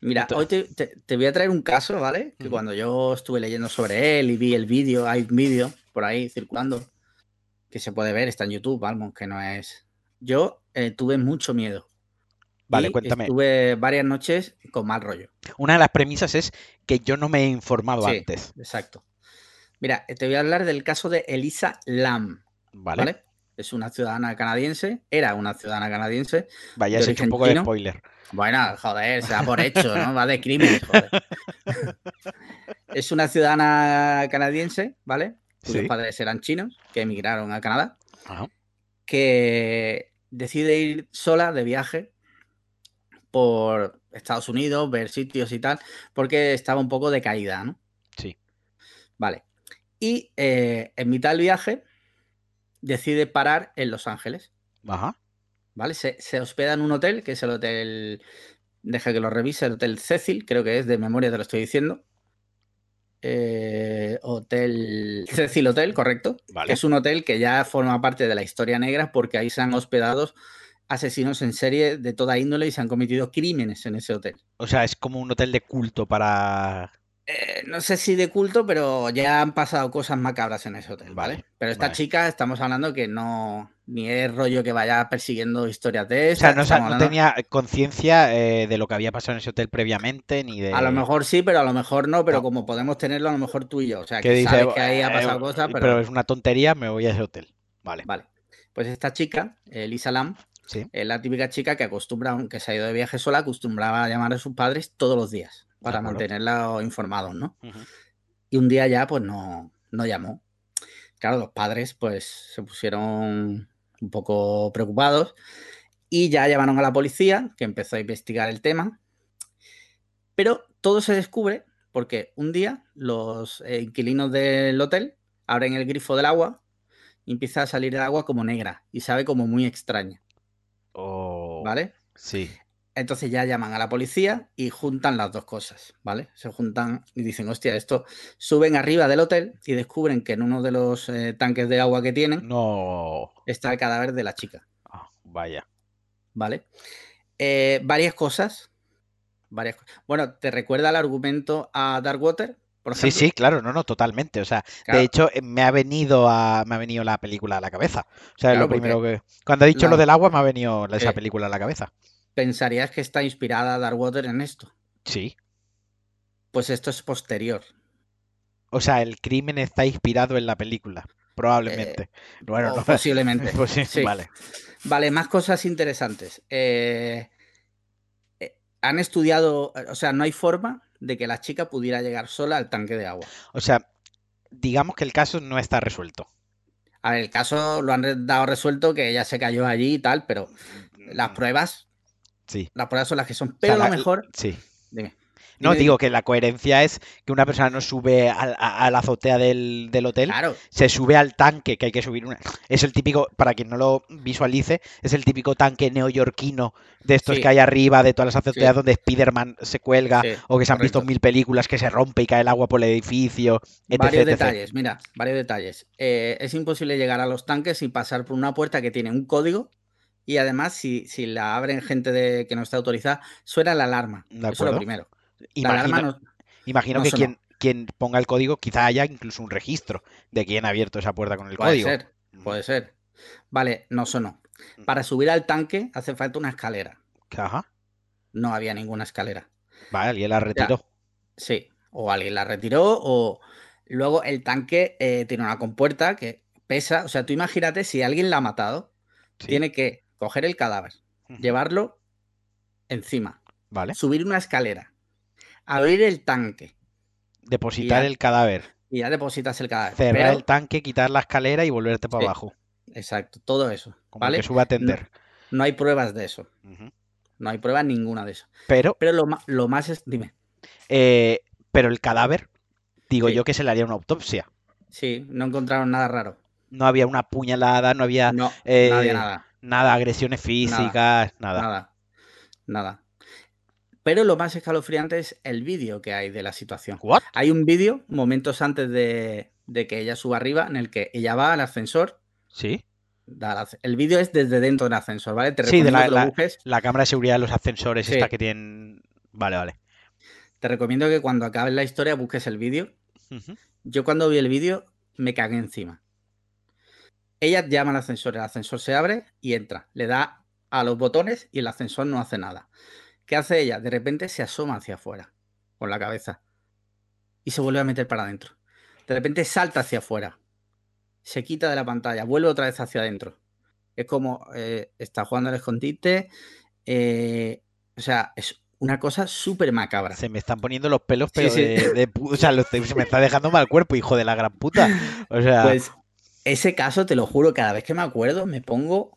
Mira, hoy te, voy a traer un caso, ¿vale? Que cuando yo estuve leyendo sobre él y vi el vídeo, hay un vídeo por ahí circulando que se puede ver, está en YouTube, vamos, que no es. Yo eh, tuve mucho miedo. Vale, cuéntame. Tuve varias noches con mal rollo. Una de las premisas es que yo no me he informado sí, antes. Exacto. Mira, te voy a hablar del caso de Elisa Lam. Vale. Es una ciudadana canadiense, era una ciudadana canadiense. Vaya, has hecho un poco de spoiler. Bueno, joder, se da por hecho, ¿no? Va de crimen, joder. es una ciudadana canadiense, ¿vale? Sus padres eran chinos, que emigraron a Canadá, que decide ir sola de viaje por Estados Unidos, ver sitios y tal, porque estaba un poco decaída, ¿no? Sí. Vale. Y eh, en mitad del viaje decide parar en Los Ángeles. Ajá. ¿vale? Se, hospeda en un hotel, que es el hotel, deja que lo revise, el Hotel Cecil, creo que es, de memoria te lo estoy diciendo. Eh, hotel Cecil Hotel, correcto. Es un hotel que ya forma parte de la historia negra porque ahí se han hospedado asesinos en serie de toda índole y se han cometido crímenes en ese hotel. O sea, es como un hotel de culto para eh, no sé si de culto, pero ya han pasado cosas macabras en ese hotel, ¿vale? Pero esta chica, estamos hablando que no, ni es rollo que vaya persiguiendo historias de esas. O sea, no, tenía conciencia eh, de lo que había pasado en ese hotel previamente, ni de... A lo mejor sí, pero a lo mejor no, pero como podemos tenerlo, a lo mejor tú y yo. O sea, que dice, sabes que ahí ha pasado eh, cosas, pero... pero... es una tontería, me voy a ese hotel. Vale. Vale. Pues esta chica, Lisa Lam, es la típica chica que acostumbra, aunque se ha ido de viaje sola, acostumbraba a llamar a sus padres todos los días para mantenerla informados, ¿no? Y un día ya, pues no, no llamó. Claro, los padres, pues se pusieron un poco preocupados y ya llamaron a la policía, que empezó a investigar el tema. Pero todo se descubre porque un día los eh, inquilinos del hotel abren el grifo del agua y empieza a salir el agua como negra y sabe como muy extraña. Oh, ¿Vale? Sí. Entonces ya llaman a la policía y juntan las dos cosas, ¿vale? Se juntan y dicen, hostia, esto suben arriba del hotel y descubren que en uno de los eh, tanques de agua que tienen no. está el cadáver de la chica. Ah, vaya. ¿Vale? Eh, varias cosas varias Bueno, ¿te recuerda el argumento a Darkwater? sí, sí, claro, no, no, totalmente. O sea, de hecho, eh, me ha venido a, me ha venido la película a la cabeza. O sea, lo primero que. Cuando ha dicho lo del agua, me ha venido esa película a la cabeza. ¿Pensarías que está inspirada Darkwater en esto? Sí. Pues esto es posterior. O sea, el crimen está inspirado en la película. Probablemente. Eh, bueno, posiblemente. Pues sí. Vale. Vale, más cosas interesantes. Eh, han estudiado, o sea, no hay forma de que la chica pudiera llegar sola al tanque de agua. O sea, digamos que el caso no está resuelto. A ver, el caso lo han dado resuelto que ella se cayó allí y tal, pero las mm. pruebas. Sí. Las pruebas son las que son. Pero lo mejor. Sí. Dime. No, digo que la coherencia es que una persona no sube a, la azotea del, hotel, se sube al tanque, que hay que subir una... Es el típico, para quien no lo visualice, es el típico tanque neoyorquino de estos que hay arriba, de todas las azoteas donde Spider-Man se cuelga, o que se han visto mil películas que se rompe y cae el agua por el edificio, Varios detalles, mira, varios detalles. Eh, es imposible llegar a los tanques y pasar por una puerta que tiene un código y además, si, si la abren gente de, que no está autorizada, suena la alarma. Eso es lo primero. Imagino, que quien, quien, ponga el código, quizá haya incluso un registro de quién ha abierto esa puerta con el código. Puede ser, puede ser. Vale, no sonó. Mm. Para subir al tanque hace falta una escalera. Ajá. No había ninguna escalera. Vale, alguien la retiró. sí, o alguien la retiró, o luego el tanque eh, tiene una compuerta que pesa. O sea, tú imagínate si alguien la ha matado, tiene que coger el cadáver, llevarlo encima, vale. subir una escalera, abrir el tanque. Depositar el cadáver. Y ya depositas el cadáver. Cerrar el tanque, quitar la escalera y volverte para abajo. Exacto, todo eso. Como ¿vale? que suba a tender. No, hay pruebas de eso. No hay pruebas ninguna de eso. Pero. Pero lo, más es. Dime. Eh, pero el cadáver, digo yo que se le haría una autopsia. Sí, no encontraron nada raro. No había una puñalada, no había. No, eh, nada. Nada, agresiones físicas, nada. Nada. Nada. Pero lo más escalofriante es el vídeo que hay de la situación. Hay un vídeo momentos antes de, que ella suba arriba en el que ella va al ascensor. Sí. el vídeo es desde dentro del ascensor, ¿vale? Te sí, de la, la, cámara de seguridad de los ascensores, esta que tienen. Vale, vale. Te recomiendo que cuando acabes la historia busques el vídeo. Yo cuando vi el vídeo me cagué encima. Ella llama al ascensor, el ascensor se abre y entra. Le da a los botones y el ascensor no hace nada. ¿Qué hace ella? De repente se asoma hacia afuera con la cabeza y se vuelve a meter para adentro. De repente salta hacia afuera, se quita de la pantalla, vuelve otra vez hacia adentro. Es como eh, está jugando al escondite. Eh, o sea, es una cosa súper macabra. Se me están poniendo los pelos, pero De, O sea, se me está dejando mal cuerpo, hijo de la gran puta. O sea. Pues ese caso, te lo juro, cada vez que me acuerdo me pongo.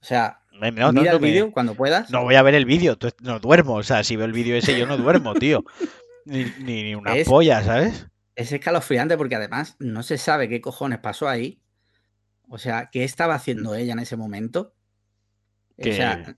O sea, Mira el vídeo cuando puedas. No voy a ver el vídeo, no duermo. O sea, si veo el vídeo ese, yo no duermo, tío. Ni, ni, una polla, ¿sabes? Es escalofriante porque además no se sabe qué cojones pasó ahí. O sea, ¿qué estaba haciendo ella en ese momento? O sea,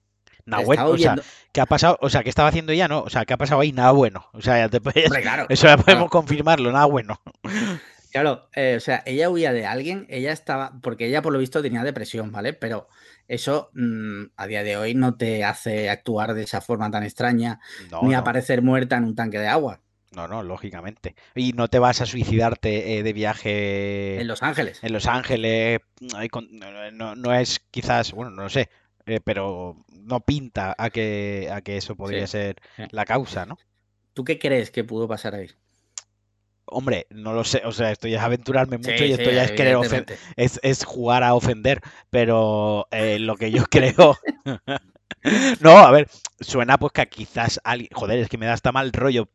bueno, o sea, ¿qué ha pasado? O sea, ¿qué estaba haciendo ella? No, o sea, ¿qué ha pasado ahí? Nada bueno. O sea, ya te eso ya podemos confirmarlo, nada bueno. Claro, eh, o sea, ella huía de alguien, ella estaba, porque ella por lo visto tenía depresión, ¿vale? Pero eso mm, a día de hoy no te hace actuar de esa forma tan extraña ni aparecer muerta en un tanque de agua. No, no, lógicamente. Y no te vas a suicidarte eh, de viaje. En Los Ángeles. En Los Ángeles. No, no es quizás, bueno, no lo sé, eh, pero no pinta a que, a que eso podría ser la causa, ¿no? ¿Tú qué crees que pudo pasar ahí? Hombre, no lo sé, o sea, esto ya es aventurarme mucho y esto ya es querer es, es, jugar a ofender, pero eh, lo que yo creo... no, a ver, suena pues que quizás alguien... Joder, es que me da hasta mal rollo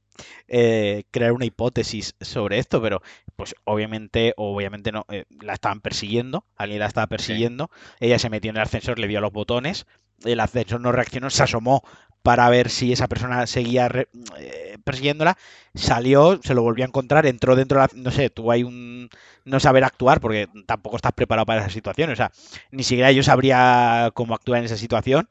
eh, crear una hipótesis sobre esto, pero pues obviamente, obviamente no, eh, la estaban persiguiendo, alguien la estaba persiguiendo, ella se metió en el ascensor, le dio a los botones, el ascensor no reaccionó, se asomó para ver si esa persona seguía eh, persiguiéndola, salió, se lo volvió a encontrar, entró dentro de la... No sé, tú hay un... no saber actuar porque tampoco estás preparado para esa situación, o sea, ni siquiera yo sabría cómo actuar en esa situación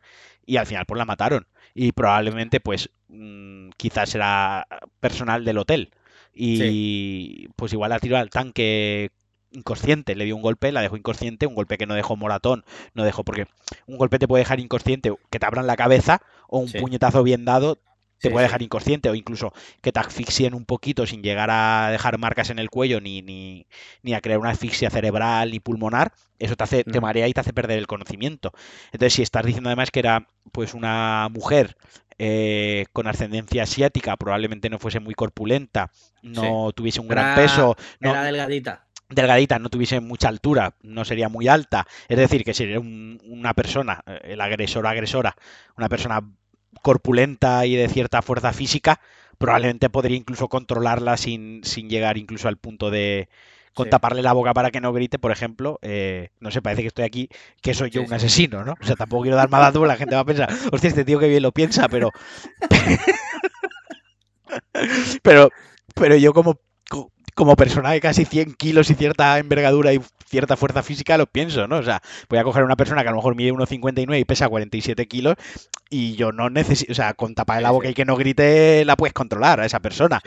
y al final pues la mataron y probablemente pues mm, quizás era personal del hotel. Y pues igual la tiró al tanque inconsciente, le dio un golpe, la dejó inconsciente, un golpe que no dejó moratón, no dejó porque un golpe te puede dejar inconsciente, que te abran la cabeza o un puñetazo bien dado te puede dejar inconsciente o incluso que te asfixien un poquito sin llegar a dejar marcas en el cuello ni, ni, ni a crear una asfixia cerebral ni pulmonar, eso te hace, te marea y te hace perder el conocimiento. Entonces, si estás diciendo además que era pues una mujer eh, con ascendencia asiática, probablemente no fuese muy corpulenta, no tuviese un gran peso. No, era delgadita. Delgadita, no tuviese mucha altura, no sería muy alta. Es decir, que sería una persona, eh, el agresor agresora, una persona corpulenta y de cierta fuerza física, probablemente podría incluso controlarla sin, sin llegar incluso al punto de, con taparle la boca para que no grite, por ejemplo, eh, no sé, parece que estoy aquí, que soy yo un asesino, ¿no? O sea, tampoco quiero dar más datos, la gente va a pensar, hostia, este tío que bien lo piensa, pero... pero, pero yo como, como persona de casi 100 kilos y cierta envergadura y cierta fuerza física lo pienso, ¿no? O sea, voy a coger a una persona que a lo mejor mide 1,59 y pesa 47 kilos y yo no necesito, o sea, con taparle la boca y que no grite la puedes controlar a esa persona.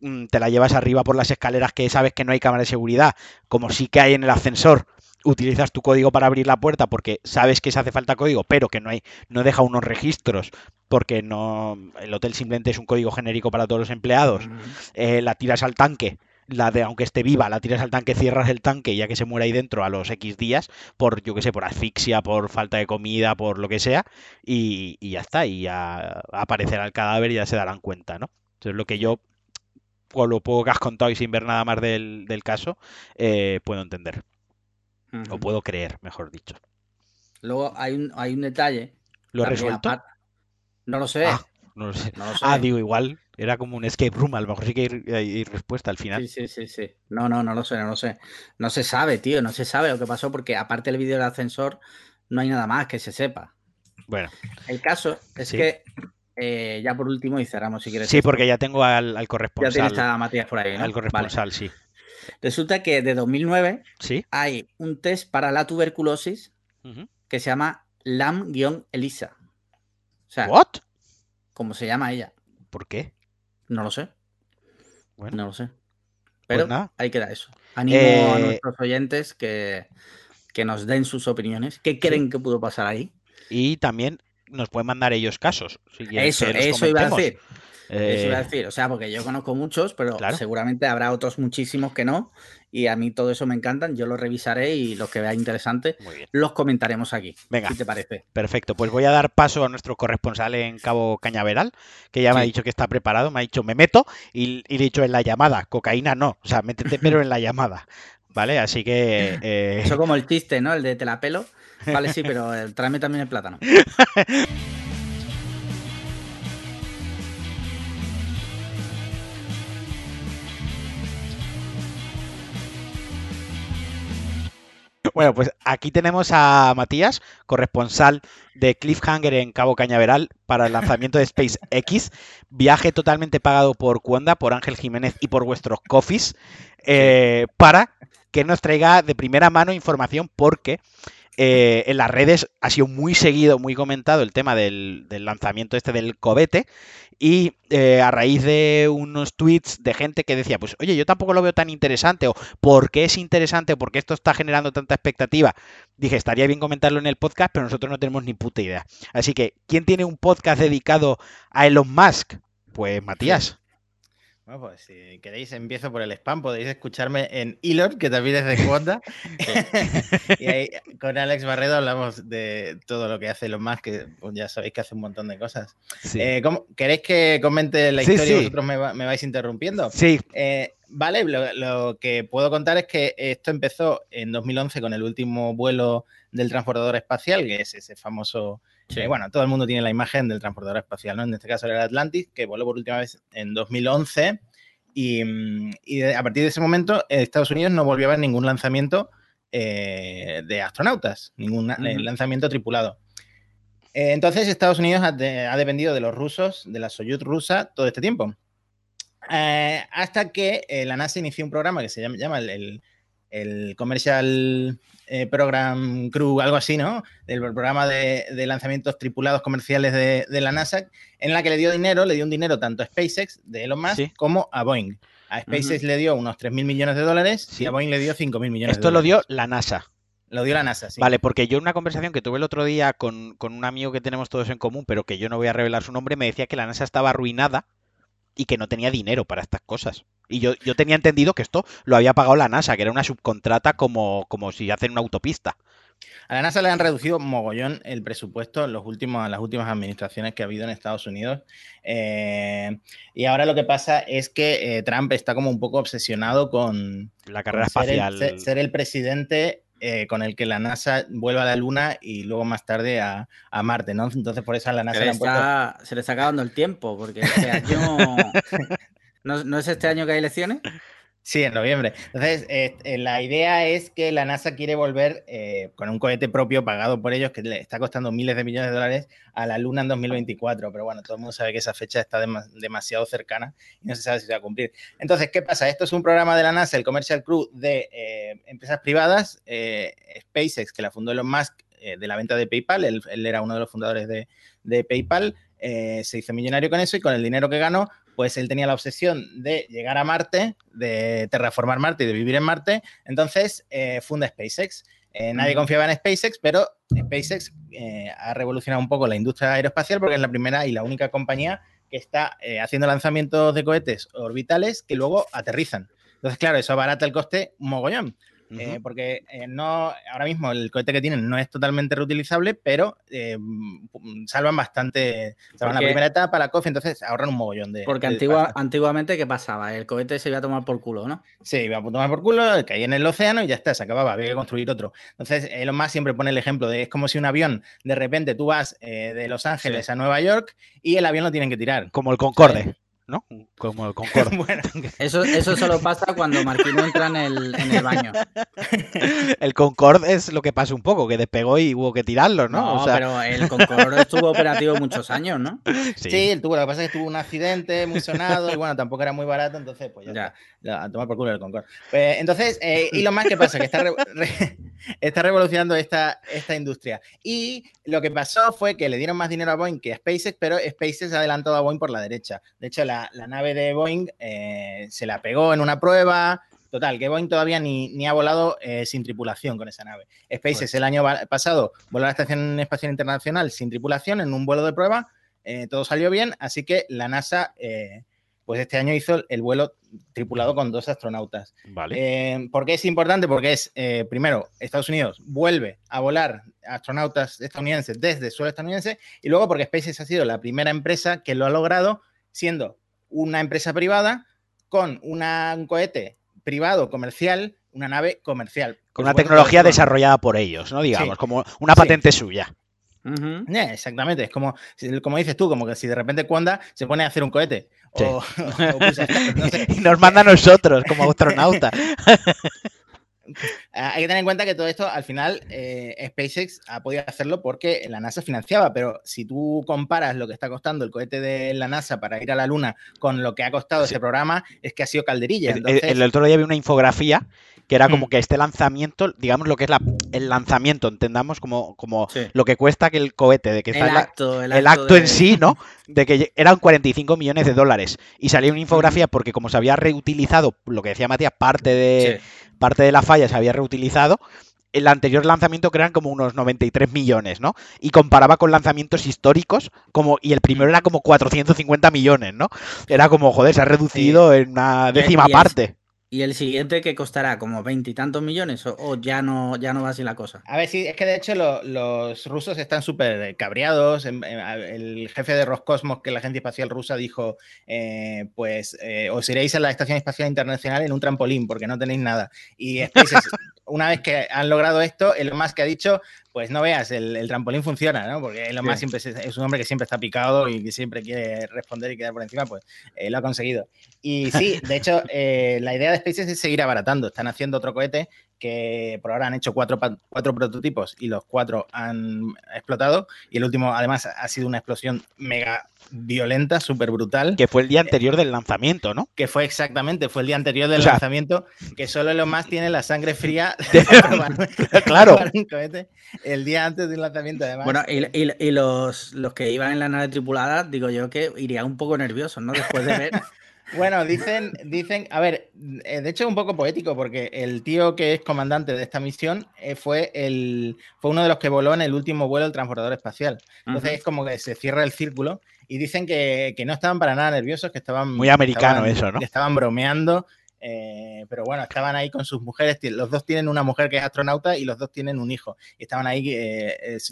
Mm, te la llevas arriba por las escaleras que sabes que no hay cámara de seguridad, como sí que hay en el ascensor, utilizas tu código para abrir la puerta porque sabes que se hace falta código, pero que no hay, no deja unos registros porque no, el hotel simplemente es un código genérico para todos los empleados. Eh, la tiras al tanque, la de aunque esté viva, la tiras al tanque, cierras el tanque ya que se muere ahí dentro a los X días por, yo que sé, por asfixia, por falta de comida, por lo que sea, y, ya está, y ya aparecerá el cadáver y ya se darán cuenta, ¿no? Entonces lo que yo con lo poco que has contado y sin ver nada más del, caso, eh, puedo entender. O puedo creer, mejor dicho. Luego hay un, hay un detalle. ¿Lo resuelto? No lo sé. Ah, no lo sé. Ah, digo, igual era como un escape room, a lo mejor sí que hay, respuesta al final. Sí, sí, sí, sí. No, no, no lo sé, no lo sé. No se sabe, tío, no se sabe lo que pasó porque aparte del vídeo del ascensor no hay nada más que se sepa. Bueno. El caso es que eh, ya por último y cerramos si quieres. Sí, porque ya tengo al, corresponsal. Ya tienes a Matías por ahí, ¿no? Al corresponsal, sí. Resulta que de 2009 ¿Sí? hay un test para la tuberculosis que se llama LAM-ELISA. O sea, ¿What? ¿Cómo se llama ella? ¿Por qué? No lo sé. Bueno. No lo sé. Pero pues ahí queda eso. Animo a eh, nuestros oyentes que, que, nos den sus opiniones. ¿Qué creen que pudo pasar ahí? Y también nos pueden mandar ellos casos. eso, eso iba a decir. Eso iba a eh, decir, o sea, porque yo conozco muchos, pero seguramente habrá otros muchísimos que no. Y a mí todo eso me encantan, yo lo revisaré y los que vea interesante los comentaremos aquí. Venga, si te parece. Perfecto, pues voy a dar paso a nuestro corresponsal en Cabo Cañaveral, que ya me ha dicho que está preparado, me ha dicho me meto y, y le he dicho en la llamada, cocaína no, o sea, métete pero en la llamada. ¿Vale? Así que. Eh, eso como el chiste, ¿no? El de te la pelo. Vale, sí, pero tráeme también el plátano. Bueno, pues aquí tenemos a Matías, corresponsal de Cliffhanger en Cabo Cañaveral para el lanzamiento de SpaceX. Viaje totalmente pagado por Cuanda, por Ángel Jiménez y por vuestros coffees eh, para que nos traiga de primera mano información porque eh, en las redes ha sido muy seguido, muy comentado el tema del, lanzamiento este del cobete y eh, a raíz de unos tweets de gente que decía, pues oye, yo tampoco lo veo tan interesante o ¿por qué es interesante o por qué esto está generando tanta expectativa? Dije, estaría bien comentarlo en el podcast, pero nosotros no tenemos ni puta idea. Así que, ¿quién tiene un podcast dedicado a Elon Musk? Pues Matías. Bueno, pues si queréis, empiezo por el spam. Podéis escucharme en Elon, que también es de Cuonda. y ahí con Alex Barredo hablamos de todo lo que hace Elon Musk, que pues, ya sabéis que hace un montón de cosas. Eh, ¿Queréis que comente la historia y vosotros me, vais interrumpiendo? Sí. Eh, vale, lo, que puedo contar es que esto empezó en 2011 con el último vuelo del transportador espacial, que es ese famoso bueno, todo el mundo tiene la imagen del transportador espacial, ¿no? En este caso era el Atlantis, que voló por última vez en 2011 y, a partir de ese momento Estados Unidos no volvió a ver ningún lanzamiento eh, de astronautas, ningún eh, lanzamiento tripulado. Eh, entonces Estados Unidos ha, dependido de los rusos, de la Soyuz rusa, todo este tiempo. hasta que la NASA inició un programa que se llama, el, el Commercial eh, Program Crew, algo así, ¿no? Del programa de, lanzamientos tripulados comerciales de, la NASA, en la que le dio dinero, le dio un dinero tanto a SpaceX de Elon Musk como a Boeing. A SpaceX le dio unos 3.000 millones de dólares y a Boeing le dio 5.000 millones Esto de dólares. Esto lo dio la NASA. Lo dio la NASA, sí. Vale, porque yo en una conversación que tuve el otro día con, con, un amigo que tenemos todos en común, pero que yo no voy a revelar su nombre, me decía que la NASA estaba arruinada y que no tenía dinero para estas cosas. Y yo, yo tenía entendido que esto lo había pagado la NASA, que era una subcontrata como, como si hacen una autopista. A la NASA le han reducido mogollón el presupuesto en, los últimos, las últimas administraciones que ha habido en Estados Unidos. Eh, y ahora lo que pasa es que eh, Trump está como un poco obsesionado con la carrera espacial. ser el presidente eh, con el que la NASA vuelva a la Luna y luego más tarde a, Marte, ¿no? Entonces por eso a la NASA se le, está, se le está acabando el tiempo, porque este año... ¿No, ¿No es este año que hay elecciones? Sí, en noviembre. Entonces, eh, eh, la idea es que la NASA quiere volver eh, con un cohete propio pagado por ellos, que le está costando miles de millones de dólares, a la Luna en 2024. Pero bueno, todo el mundo sabe que esa fecha está demasiado cercana y no se sabe si se va a cumplir. Entonces, ¿qué pasa? Esto es un programa de la NASA, el Commercial Crew, de empresas privadas, SpaceX, que la fundó Elon Musk de la venta de PayPal. Él, era uno de los fundadores de PayPal. se hizo millonario con eso y con el dinero que ganó, pues él tenía la obsesión de llegar a Marte, de terraformar Marte y de vivir en Marte, entonces eh, funda SpaceX. Eh, nadie confiaba en SpaceX, pero SpaceX eh, ha revolucionado un poco la industria aeroespacial porque es la primera y la única compañía que está haciendo lanzamientos de cohetes orbitales que luego aterrizan. Entonces, claro, eso abarata el coste un mogollón. Eh, porque eh, no, ahora mismo el cohete que tienen no es totalmente reutilizable, pero eh, salvan bastante, salvan la primera etapa, la coffee, entonces ahorran un mogollón de. Porque antigua, antiguamente, ¿qué pasaba? El cohete se iba a tomar por culo, ¿no? Sí, iba a tomar por culo, caía en el océano y ya está, se acababa, había que construir otro. Entonces, Elon Musk siempre pone el ejemplo de es como si un avión, de repente tú vas de Los Ángeles a Nueva York y el avión lo tienen que tirar. Como el Concorde. ¿No? Como el Concorde. eso, eso solo pasa cuando Marquino entra en el, en el baño. el Concorde es lo que pasa un poco, que despegó y hubo que tirarlo, ¿no? No, pero el Concorde estuvo operativo muchos años, ¿no? Sí. el tuvo, lo que pasa es que tuvo un accidente muy sonado y bueno, tampoco era muy barato, entonces pues ya, a tomar por culo el Concorde. Pues, entonces, eh, y lo más que pasa, que está, está revolucionando esta, esta industria. Y lo que pasó fue que le dieron más dinero a Boeing que a SpaceX, pero SpaceX ha adelantado a Boeing por la derecha. De hecho, la, nave de Boeing eh, se la pegó en una prueba. Total, que Boeing todavía ni, ni ha volado eh, sin tripulación con esa nave. SpaceX pues el año pasado voló a la Estación Espacial Internacional sin tripulación en un vuelo de prueba. Eh, todo salió bien, así que la NASA pues este año hizo el vuelo tripulado con dos astronautas. Vale. ¿Por qué es importante? Porque es, primero, Estados Unidos vuelve a volar astronautas estadounidenses desde suelo estadounidense y luego porque SpaceX ha sido la primera empresa que lo ha logrado siendo una empresa privada con un cohete privado comercial, una nave comercial. Con una tecnología desarrollada por ellos, ¿no? Digamos, como una patente suya. Eh, exactamente, es como, como dices tú, como que si de repente Cuanda se pone a hacer un cohete y nos manda a nosotros como astronauta. Ah, hay que tener en cuenta que todo esto al final eh, SpaceX ha podido hacerlo porque la NASA financiaba, pero si tú comparas lo que está costando el cohete de la NASA para ir a la Luna con lo que ha costado ese programa, es que ha sido calderilla. El, otro día vi una infografía que era como mm. que este lanzamiento, digamos lo que es la, el lanzamiento, entendamos como, como lo que cuesta que el cohete, de que el acto, el, acto, en sí, ¿no? De que eran 45 millones de dólares. Y salió una infografía porque como se había reutilizado, lo que decía Matías, parte de, parte de la falla se había reutilizado, el anterior lanzamiento que eran como unos 93 millones, ¿no? Y comparaba con lanzamientos históricos, como, y el primero era como 450 millones, ¿no? Era como, joder, se ha reducido en una décima parte. ¿Y el siguiente que costará? ¿Como veintitantos millones? O, ya, no, ya no va así la cosa? A ver, sí, es que de hecho los rusos están súper cabreados. El jefe de Roscosmos, que es la agencia espacial rusa, dijo: eh, Pues eh, os iréis a la Estación Espacial Internacional en un trampolín porque no tenéis nada. Y SpaceX, una vez que han logrado esto, el más que ha dicho: Pues no veas, el, trampolín funciona, ¿no? Porque lo más siempre es, un hombre que siempre está picado y que siempre quiere responder y quedar por encima, pues eh, lo ha conseguido. Y sí, de hecho, la idea de SpaceX es seguir abaratando. Están haciendo otro cohete que por ahora han hecho cuatro, cuatro prototipos y los cuatro han explotado. Y el último, además, ha sido una explosión mega violenta, súper brutal. Que fue el día anterior del lanzamiento, ¿no? Que fue exactamente, fue el día anterior del lanzamiento, que solo lo más tiene la sangre fría. claro. el día antes del lanzamiento, además. Bueno, y, y, los, los que iban en la nave tripulada, digo yo que iría un poco nerviosos, ¿no? Después de ver Bueno, dicen, dicen, a ver, eh, de hecho es un poco poético porque el tío que es comandante de esta misión eh, fue, el, fue uno de los que voló en el último vuelo del transportador espacial. Entonces es como que se cierra el círculo y dicen que, no estaban para nada nerviosos, que estaban... Muy americano eso, ¿no? Que estaban bromeando. Eh, pero bueno, estaban ahí con sus mujeres. Los dos tienen una mujer que es astronauta y los dos tienen un hijo. Y estaban ahí.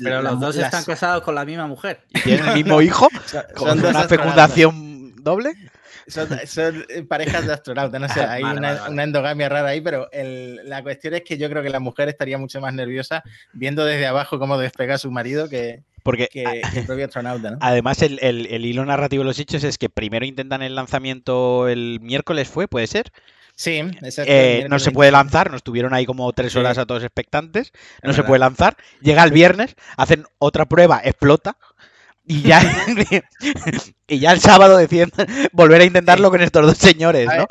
pero los dos están casados con la misma mujer. ¿Y tienen el mismo hijo? ¿Con una fecundación doble? Son, eh, parejas de astronautas, no sé, hay una, endogamia rara ahí, pero la cuestión es que yo creo que la mujer estaría mucho más nerviosa viendo desde abajo cómo despega a su marido que, porque, el propio astronauta. ¿no? Además, el, hilo narrativo de los hechos es que primero intentan el lanzamiento el miércoles, ¿fue? ¿Puede ser? Sí, exacto. Eh, no se puede lanzar, nos tuvieron ahí como tres horas a todos expectantes, no se puede lanzar. Llega el viernes, hacen otra prueba, explota, y ya, y ya el sábado deciden volver a intentarlo con estos dos señores, ¿no?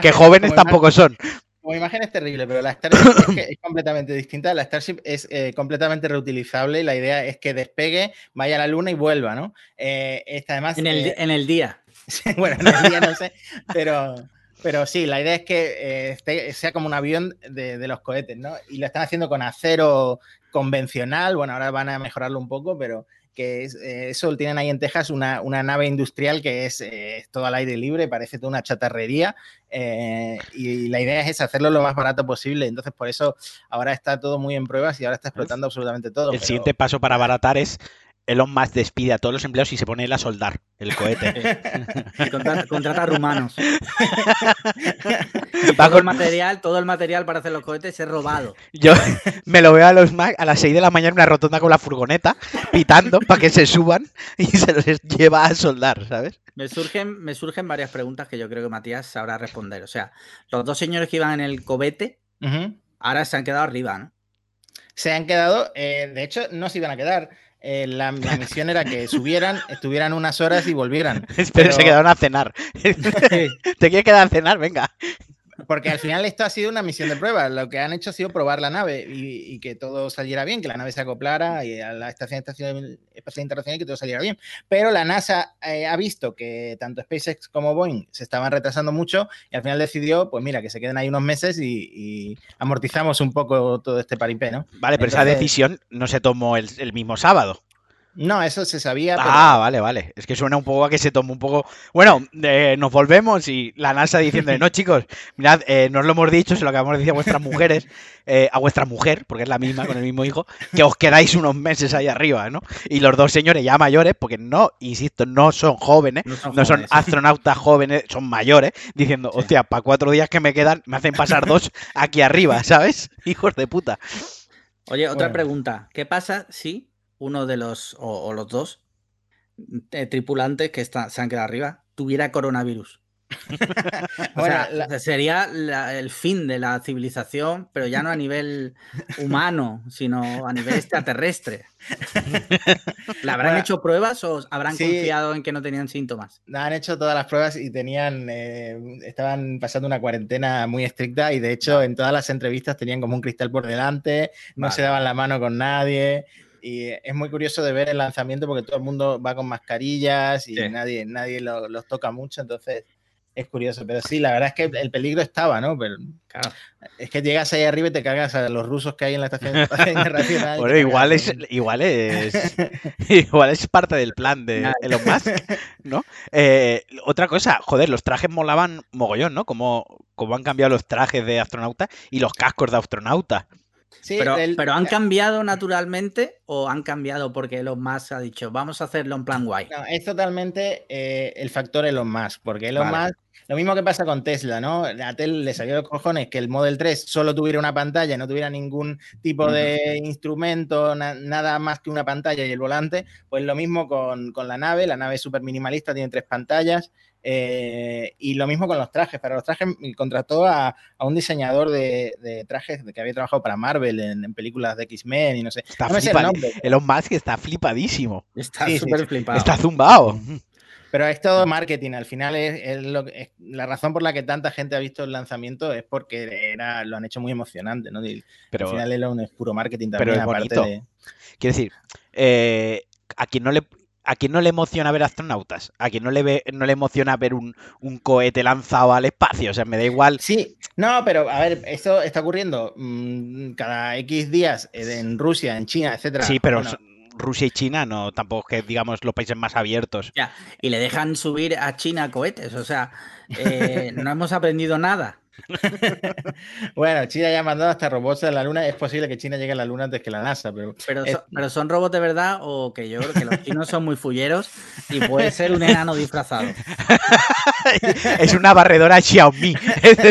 que, jóvenes tampoco son. Como imagen es terrible, pero la Starship es, completamente distinta. La Starship es eh, completamente reutilizable y la idea es que despegue, vaya a la luna y vuelva, ¿no? Eh, además, en, el, eh, en el día. bueno, en el día no sé, pero, pero sí, la idea es que este, sea como un avión de, de, los cohetes, ¿no? Y lo están haciendo con acero convencional. Bueno, ahora van a mejorarlo un poco, pero que es, eh, eso tienen ahí en Texas una, nave industrial que es eh, todo al aire libre, parece toda una chatarrería eh, y la idea es hacerlo lo más barato posible. Entonces, por eso ahora está todo muy en pruebas y ahora está explotando absolutamente todo. El siguiente paso para abaratar es Elon Musk despide a todos los empleados y se pone él a soldar el cohete. contrata, a rumanos. todo el material, todo el material para hacer los cohetes es robado. Yo me lo veo a los Mac a las 6 de la mañana en una rotonda con la furgoneta, pitando para que se suban y se los lleva a soldar, ¿sabes? Me surgen, me surgen varias preguntas que yo creo que Matías sabrá responder. O sea, los dos señores que iban en el cohete, ahora se han quedado arriba, ¿no? Se han quedado, eh, de hecho, no se iban a quedar eh, la, misión era que subieran, estuvieran unas horas y volvieran. Pero, se quedaron a cenar. ¿Te quieres quedar a cenar? Venga. Porque al final esto ha sido una misión de prueba. Lo que han hecho ha sido probar la nave y, que todo saliera bien, que la nave se acoplara y a la Estación Espacial Internacional y que todo saliera bien. Pero la NASA eh, ha visto que tanto SpaceX como Boeing se estaban retrasando mucho y al final decidió, pues mira, que se queden ahí unos meses y, amortizamos un poco todo este paripé, ¿no? Vale, pero esa decisión no se tomó el mismo sábado. No, eso se sabía. Ah, vale, vale. Es que suena un poco a que se tomó un poco. Bueno, eh, nos volvemos y la NASA diciendo, no, chicos, mirad, eh, no os lo hemos dicho, se lo acabamos de decir a vuestras mujeres, eh, a vuestra mujer, porque es la misma, con el mismo hijo, que os quedáis unos meses ahí arriba, ¿no? Y los dos señores ya mayores, porque no, insisto, no son jóvenes, no son, astronautas jóvenes, son mayores, diciendo, hostia, para cuatro días que me quedan, me hacen pasar dos aquí arriba, ¿sabes? Hijos de puta. Oye, otra pregunta. ¿Qué pasa si uno de los, o, los dos eh, tripulantes que están, se han quedado arriba, tuviera coronavirus. o sea, sería el fin de la civilización, pero ya no a nivel humano, sino a nivel extraterrestre. ¿Le habrán hecho pruebas o habrán confiado en que no tenían síntomas? Han hecho todas las pruebas y tenían, eh, estaban pasando una cuarentena muy estricta y de hecho en todas las entrevistas tenían como un cristal por delante, no se daban la mano con nadie. Y es muy curioso de ver el lanzamiento porque todo el mundo va con mascarillas y nadie, nadie los toca mucho, entonces es curioso. Pero sí, la verdad es que el peligro estaba, ¿no? Pero es que llegas ahí arriba y te cargas a los rusos que hay en la estación internacional. bueno, igual es, igual es, igual es parte del plan de Elon Musk, ¿no? Eh, otra cosa, joder, los trajes molaban mogollón, ¿no? Como, como han cambiado los trajes de astronauta y los cascos de astronauta pero, han cambiado naturalmente o han cambiado porque Elon Musk ha dicho vamos a hacerlo en plan guay. No, es totalmente eh, el factor Elon Musk, porque Elon Musk, lo mismo que pasa con Tesla, ¿no? A Tesla le salió de cojones que el Model 3 solo tuviera una pantalla, no tuviera ningún tipo de instrumento, nada más que una pantalla y el volante. Pues lo mismo con, con la nave, la nave es súper minimalista, tiene tres pantallas. Eh, y lo mismo con los trajes. Para los trajes contrató a, un diseñador de, trajes que había trabajado para Marvel en, películas de X-Men y no sé. Está no Elon Musk está flipadísimo. Está súper flipado. Está zumbado. Pero es todo marketing. Al final es, lo, la razón por la que tanta gente ha visto el lanzamiento es porque era, lo han hecho muy emocionante, ¿no? pero, al final Elon es puro marketing también, pero aparte de... Quiero decir, eh, a quien no le ¿a quién no le emociona ver astronautas? ¿A quién no le, ve, no le emociona ver un, cohete lanzado al espacio? O sea, me da igual. Sí, no, pero a ver, esto está ocurriendo mm, cada X días en Rusia, en China, etcétera. Sí, pero Rusia y China no, tampoco que digamos los países más abiertos. Ya, y le dejan subir a China cohetes, o sea, eh, no hemos aprendido nada. bueno, China ya ha mandado hasta robots a la Luna. Es posible que China llegue a la Luna antes que la NASA, pero. Pero, son robots de verdad o que yo creo que los chinos son muy fulleros y puede ser un enano disfrazado. es una barredora Xiaomi.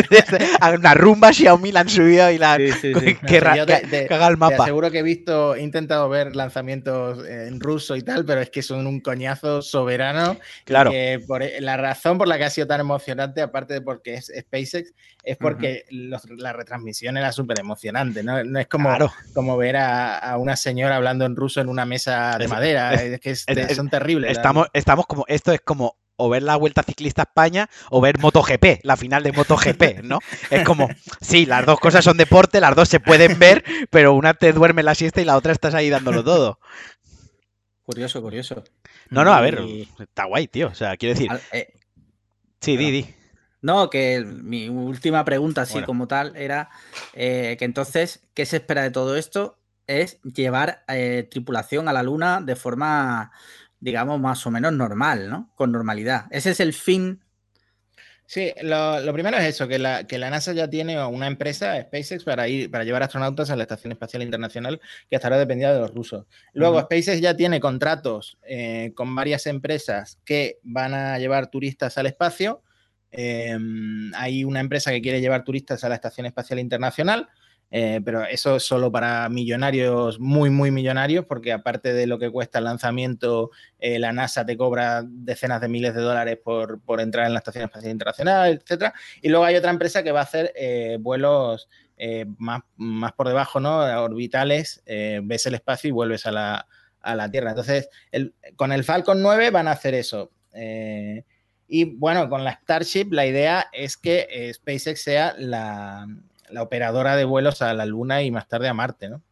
una rumba Xiaomi la han subido y la que, caga el mapa. Seguro que he visto, he intentado ver lanzamientos en ruso y tal, pero es que son un coñazo soberano. Claro. por, e, la razón por la que ha sido tan emocionante, aparte de porque es SpaceX, es porque la retransmisión era súper emocionante, ¿no? es como, como ver a, una señora hablando en ruso en una mesa de madera, es, que son terribles. Estamos, estamos como, esto es como o ver la Vuelta Ciclista España o ver MotoGP, la final de MotoGP, ¿no? Es como, sí, las dos cosas son deporte, las dos se pueden ver, pero una te duerme la siesta y la otra estás ahí dándolo todo. Curioso, curioso. No, no, a ver, está guay, tío. O sea, quiero decir. Eh, sí, Didi. No, que mi última pregunta, así como tal, era eh, que entonces, ¿qué se espera de todo esto? Es llevar eh, tripulación a la Luna de forma, digamos, más o menos normal, ¿no? Con normalidad. Ese es el fin. Sí, lo, primero es eso, que la, que la, NASA ya tiene una empresa, SpaceX, para ir, para llevar astronautas a la Estación Espacial Internacional, que hasta ahora dependía de los rusos. Luego, SpaceX ya tiene contratos eh, con varias empresas que van a llevar turistas al espacio Em, hay una empresa que quiere llevar turistas a la Estación Espacial Internacional, eh, pero eso es solo para millonarios, muy, muy millonarios, porque aparte de lo que cuesta el lanzamiento, eh, la NASA te cobra decenas de miles de dólares por, entrar en la Estación Espacial Internacional, etc. Y luego hay otra empresa que va a hacer eh, vuelos más, más, por debajo, ¿no? Orbitales, ves el espacio y vuelves a la, a la Tierra. Entonces, con el Falcon 9 van a hacer eso. Y bueno, con la Starship la idea es que eh, SpaceX sea la, operadora de vuelos a la Luna y más tarde a Marte, ¿no?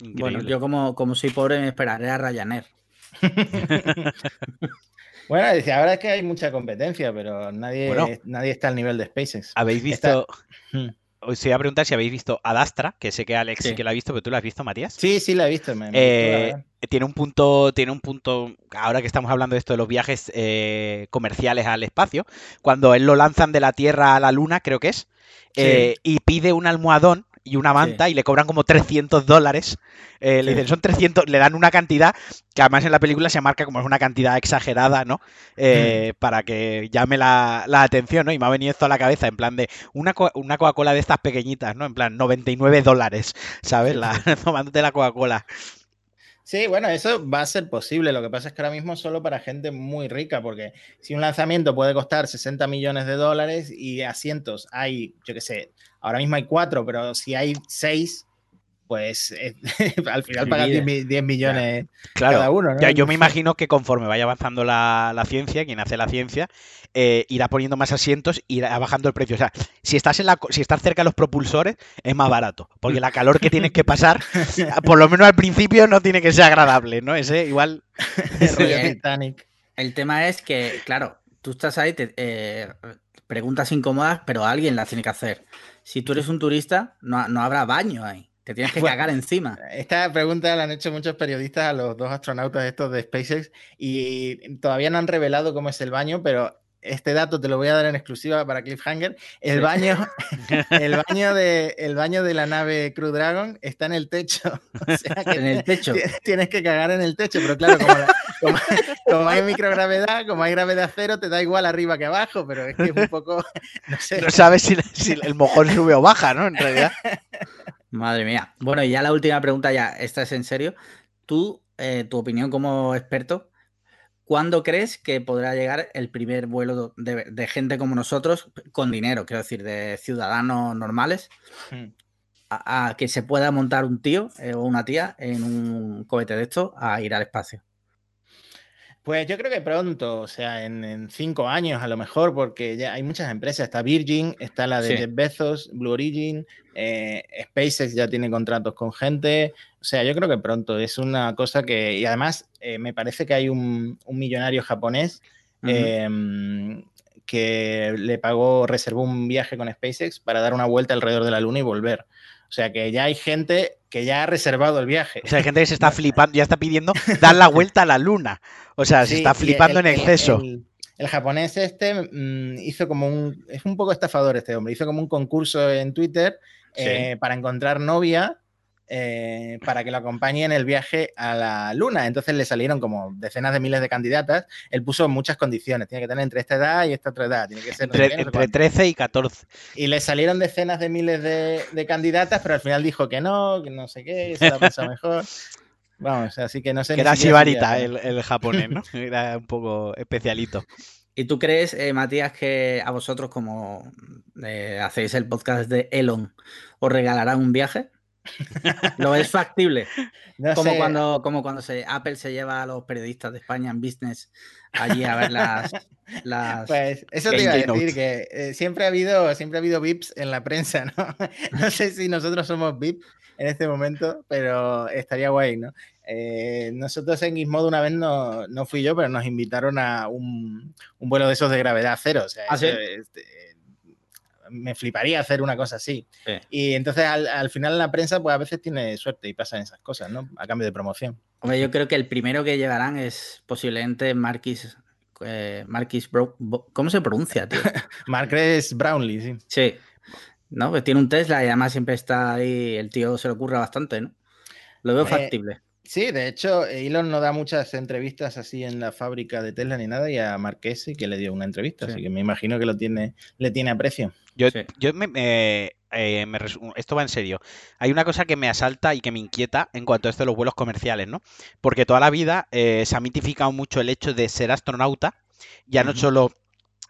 Bueno, yo como, como soy pobre me esperaré a Ryanair. bueno, decía, ahora es que hay mucha competencia, pero nadie, nadie está al nivel de SpaceX. ¿Habéis visto? Hmm os iba a preguntar si habéis visto Adastra, que sé que Alex sí, que la ha visto, pero tú la has visto, Matías. Sí, sí, la he visto. Eh, tiene un punto, tiene un punto, ahora que estamos hablando de esto de los viajes eh, comerciales al espacio, cuando él lo lanzan de la Tierra a la Luna, creo que es, eh, y pide un almohadón y una manta y le cobran como 300 dólares. Eh, le dicen, son 300, le dan una cantidad que además en la película se marca como es una cantidad exagerada, ¿no? Eh, mm. Para que llame la, atención, ¿no? Y me ha venido esto a la cabeza en plan de una, una Coca-Cola de estas pequeñitas, ¿no? En plan 99 dólares, ¿sabes? La, tomándote la Coca-Cola. Sí, bueno, eso va a ser posible. Lo que pasa es que ahora mismo solo para gente muy rica, porque si un lanzamiento puede costar 60 millones de dólares y asientos hay, yo qué sé, ahora mismo hay cuatro, pero si hay seis, pues eh, al final pagan 10, millones cada uno. ¿no? Ya, yo me imagino que conforme vaya avanzando la, ciencia, quien hace la ciencia, eh, irá poniendo más asientos, irá bajando el precio. O sea, si estás, en la, si estás cerca de los propulsores, es más barato, porque la calor que tienes que pasar, por lo menos al principio, no tiene que ser agradable, ¿no? Ese igual... el, tema es que, claro, tú estás ahí, te, eh, preguntas incómodas, pero alguien las tiene que hacer si tú eres un turista, no, no habrá baño ahí. Te tienes que cagar encima. Esta pregunta la han hecho muchos periodistas a los dos astronautas estos de SpaceX y todavía no han revelado cómo es el baño, pero este dato te lo voy a dar en exclusiva para Cliffhanger. El baño, el baño de, el baño de la nave Crew Dragon está en el techo. en el techo. Tienes que cagar en el techo, pero claro, como, hay microgravedad, como hay gravedad cero, te da igual arriba que abajo, pero es que es un poco. No, sé. no sabes si, si, el mojón sube o baja, ¿no? En realidad. Madre mía. Bueno, y ya la última pregunta, ya, esta es en serio. Tú, eh, tu opinión como experto, ¿Cuándo crees que podrá llegar el primer vuelo de, gente como nosotros con dinero, quiero decir, de ciudadanos normales, hmm. a, que se pueda montar un tío eh, o una tía en un cohete de esto a ir al espacio? Pues yo creo que pronto, o sea, en, cinco años a lo mejor, porque ya hay muchas empresas. Está Virgin, está la de Jeff Bezos, Blue Origin, eh, SpaceX ya tiene contratos con gente. O sea, yo creo que pronto es una cosa que. Y además, eh, me parece que hay un, millonario japonés em, que le pagó, reservó un viaje con SpaceX para dar una vuelta alrededor de la Luna y volver. O sea que ya hay gente que ya ha reservado el viaje. O sea, hay gente que se está flipando, ya está pidiendo dar la vuelta a la luna. O sea, se está flipando en exceso. El, japonés este mm, hizo como un. Es un poco estafador este hombre. Hizo como un concurso en Twitter eh, para encontrar novia eh, para que lo acompañe en el viaje a la Luna. Entonces le salieron como decenas de miles de candidatas. Él puso muchas condiciones. Tiene que tener entre esta edad y esta otra edad. Tiene que ser entre, 13 y 14. Y le salieron decenas de miles de, candidatas, pero al final dijo que no, que no sé qué, se la pensado mejor. Vamos, así que no sé. Que era Shibarita el, japonés, ¿no? Era un poco especialito. ¿Y tú crees, eh, Matías, que a vosotros, como eh, hacéis el podcast de Elon, os regalarán un viaje? ¿Lo es factible? como, Cuando, como cuando se, Apple se lleva a los periodistas de España en business allí a ver las. pues eso te iba a decir, que eh, siempre, ha habido, siempre ha habido VIPs en la prensa, ¿no? no sé si nosotros somos VIP en este momento, pero estaría guay, ¿no? Eh, nosotros en Gizmodo una vez no, no, fui yo, pero nos invitaron a un, un, vuelo de esos de gravedad cero. O sea, ¿Ah, este, me fliparía hacer una cosa así. Y entonces al, final en la prensa pues a veces tiene suerte y pasan esas cosas, ¿no? A cambio de promoción. Hombre, yo creo que el primero que llevarán es posiblemente Marquis, eh, Marquis ¿cómo se pronuncia, tío? Marquis Brownlee, sí. Sí. ¿No? Que tiene un Tesla y además siempre está ahí, el tío se le ocurre bastante, ¿no? Lo veo eh, factible. Sí, de hecho, Elon no da muchas entrevistas así en la fábrica de Tesla ni nada, y a Marquesi que le dio una entrevista, así que me imagino que lo tiene, le tiene aprecio. Yo, yo me, eh, esto va en serio. Hay una cosa que me asalta y que me inquieta en cuanto a esto de los vuelos comerciales, ¿no? Porque toda la vida eh, se ha mitificado mucho el hecho de ser astronauta, ya no solo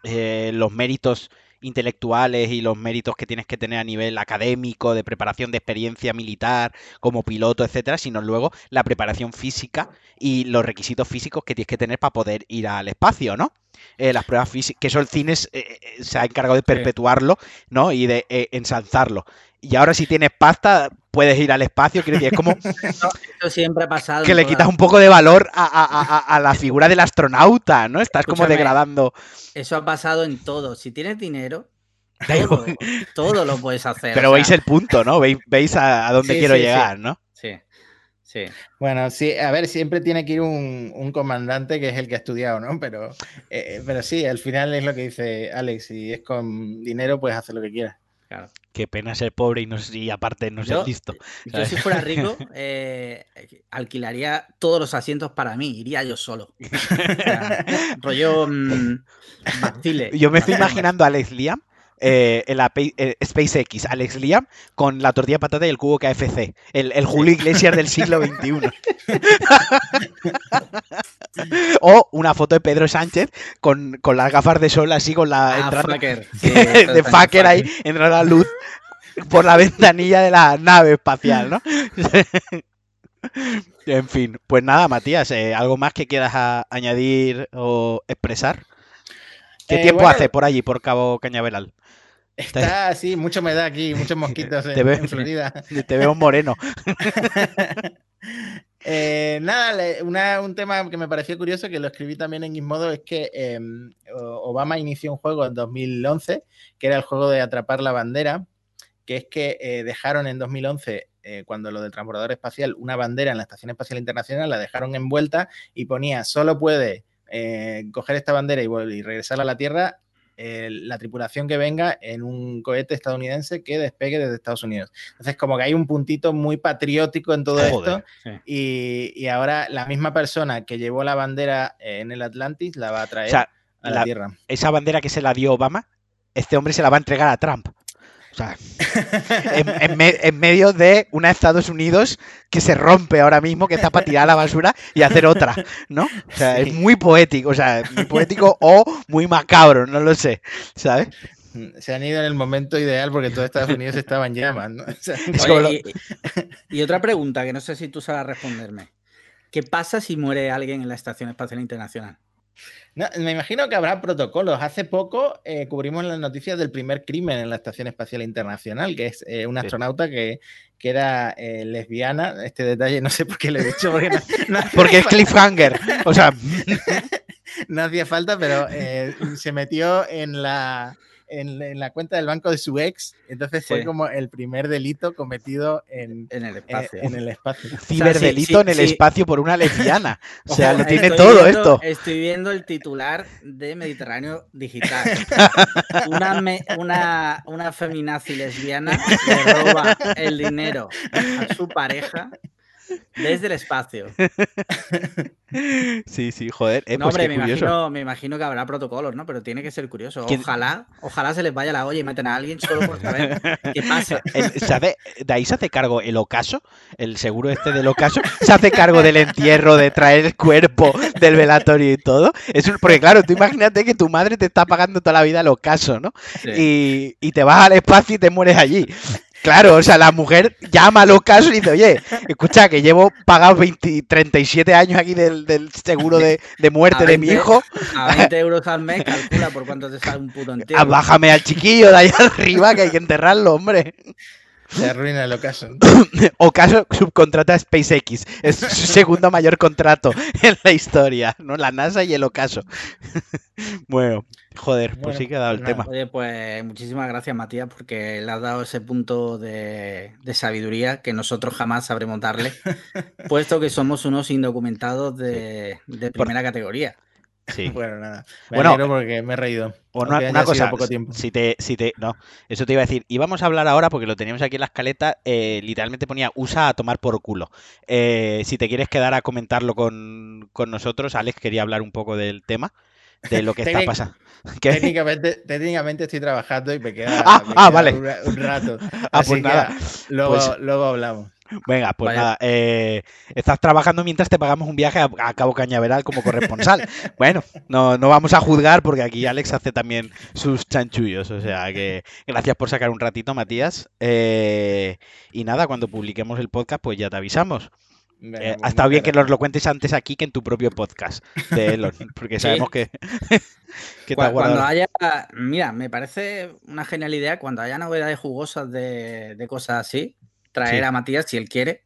eh, los méritos intelectuales y los méritos que tienes que tener a nivel académico, de preparación de experiencia militar, como piloto, etcétera, sino luego la preparación física y los requisitos físicos que tienes que tener para poder ir al espacio, ¿no? Eh, las pruebas físicas, que eso el cine eh, eh, se ha encargado de perpetuarlo, ¿no? Y de ensalzarlo. Y ahora si tienes pasta, puedes ir al espacio, quiero decir, es como... Eso, siempre ha pasado. Que le quitas un poco de valor a, la figura del astronauta, ¿no? Estás como degradando. Eso ha pasado en todo. Si tienes dinero, todo, lo puedes hacer. Pero veis el punto, ¿no? Veis, a, dónde quiero llegar, ¿no? Sí. Sí. Bueno, sí, a ver, siempre tiene que ir un, comandante que es el que ha estudiado, ¿no? Pero, eh, pero sí, al final es lo que dice Alex, si es con dinero, puedes hacer lo que quieras. Qué pena ser pobre y, no, y aparte no ser listo. Yo si fuera rico, eh, alquilaría todos los asientos para mí, iría yo solo. rollo mm, Yo me estoy imaginando a Alex Liam eh, en la eh, SpaceX, Alex Liam, con la tortilla de patata y el cubo KFC. El, el Julio Iglesias del siglo XXI. o una foto de Pedro Sánchez con, las gafas de sol así con la ah, entrada de fucker ahí, entra la luz por la ventanilla de la nave espacial, ¿no? en fin, pues nada, Matías, eh, ¿algo más que quieras añadir o expresar? ¿Qué tiempo hace por allí, por Cabo Cañaveral? Está así, mucha humedad aquí, muchos mosquitos en, Florida. Te veo moreno. Eh, nada, un tema que me pareció curioso, que lo escribí también en Gizmodo, es que em, Obama inició un juego en 2011, que era el juego de atrapar la bandera, que es que eh, dejaron en 2011, eh, cuando lo del transbordador espacial, una bandera en la Estación Espacial Internacional, la dejaron envuelta y ponía, solo puede coger esta bandera y, y regresar a la Tierra la tripulación que venga en un cohete estadounidense que despegue desde Estados Unidos. Entonces, como que hay un puntito muy patriótico en todo esto. Y, ahora la misma persona que llevó la bandera en el Atlantis la va a traer a la, Tierra. Esa bandera que se la dio Obama, este hombre se la va a entregar a Trump. O sea, en, medio de una Estados Unidos que se rompe ahora mismo, que está para tirar la basura y hacer otra, ¿no? O sea, es muy poético, o sea, muy poético o muy macabro, no lo sé, ¿sabes? Se han ido en el momento ideal porque todo Estados Unidos estaba en llamas, ¿no? y, otra pregunta que no sé si tú sabes responderme. ¿Qué pasa si muere alguien en la Estación Espacial Internacional? Me imagino que habrá protocolos. Hace poco eh, cubrimos las noticias del primer crimen en la Estación Espacial Internacional, que es eh, un astronauta que, que era eh, lesbiana. Este detalle no sé por qué le he dicho. Porque, porque es cliffhanger. O sea, no hacía falta, pero se metió en la en, la cuenta del banco de su ex. Entonces fue como el primer delito cometido en, el espacio. En, el espacio. Ciberdelito en el espacio por una lesbiana. O sea, lo tiene todo esto. Estoy viendo el titular de Mediterráneo Digital. una, una, una feminazi lesbiana le roba el dinero a su pareja desde el espacio. Sí, sí, joder. Eh, no, pues hombre, me imagino, me imagino, que habrá protocolos, ¿no? Pero tiene que ser curioso. Ojalá, ojalá se les vaya la olla y meten a alguien solo por saber qué pasa. De ahí se hace cargo el ocaso, el seguro este del ocaso, se hace cargo del entierro, de traer el cuerpo, del velatorio y todo. Es porque claro, tú imagínate que tu madre te está pagando toda la vida el ocaso, ¿no? Y, y te vas al espacio y te mueres allí. Claro, o sea, la mujer llama a los casos y dice, oye, escucha, que llevo pagado 20, 37 años aquí del, seguro de, muerte de mi hijo. A 20 euros al mes, calcula por cuánto te sale un puto entierro. Ah, bájame al chiquillo de ahí arriba, que hay que enterrarlo, hombre. Se arruina el Ocaso. Ocaso subcontrata a SpaceX. Es su segundo mayor contrato en la historia, ¿no? La NASA y el Ocaso. bueno, joder, pues sí que ha dado el tema. Oye, pues muchísimas gracias, Matías, porque le has dado ese punto de, sabiduría que nosotros jamás sabremos darle, puesto que somos unos indocumentados de, primera categoría. Sí. Bueno, nada. Me bueno, porque me he reído. Una, cosa, poco tiempo. Si te, si te, no, eso te iba a decir. Y vamos a hablar ahora, porque lo teníamos aquí en la escaleta, eh, literalmente ponía usa a tomar por culo. Eh, si te quieres quedar a comentarlo con, nosotros, Alex quería hablar un poco del tema, de lo que está pasando. Técnicamente, técnicamente estoy trabajando y me queda, ah, ah vale. un, rato. Ah, pues nada. luego, pues luego hablamos. Venga, pues nada, eh, estás trabajando mientras te pagamos un viaje a, Cabo Cañaveral como corresponsal. bueno, no, no vamos a juzgar porque aquí Alex hace también sus chanchullos, o sea que gracias por sacar un ratito, Matías. Eh, y nada, cuando publiquemos el podcast, pues ya te avisamos. Eh, ha estado bien que nos lo cuentes antes aquí que en tu propio podcast de Elon, porque sabemos que, cuando, haya, mira, me parece una genial idea cuando haya novedades jugosas de, de cosas así, traer a Matías si él quiere.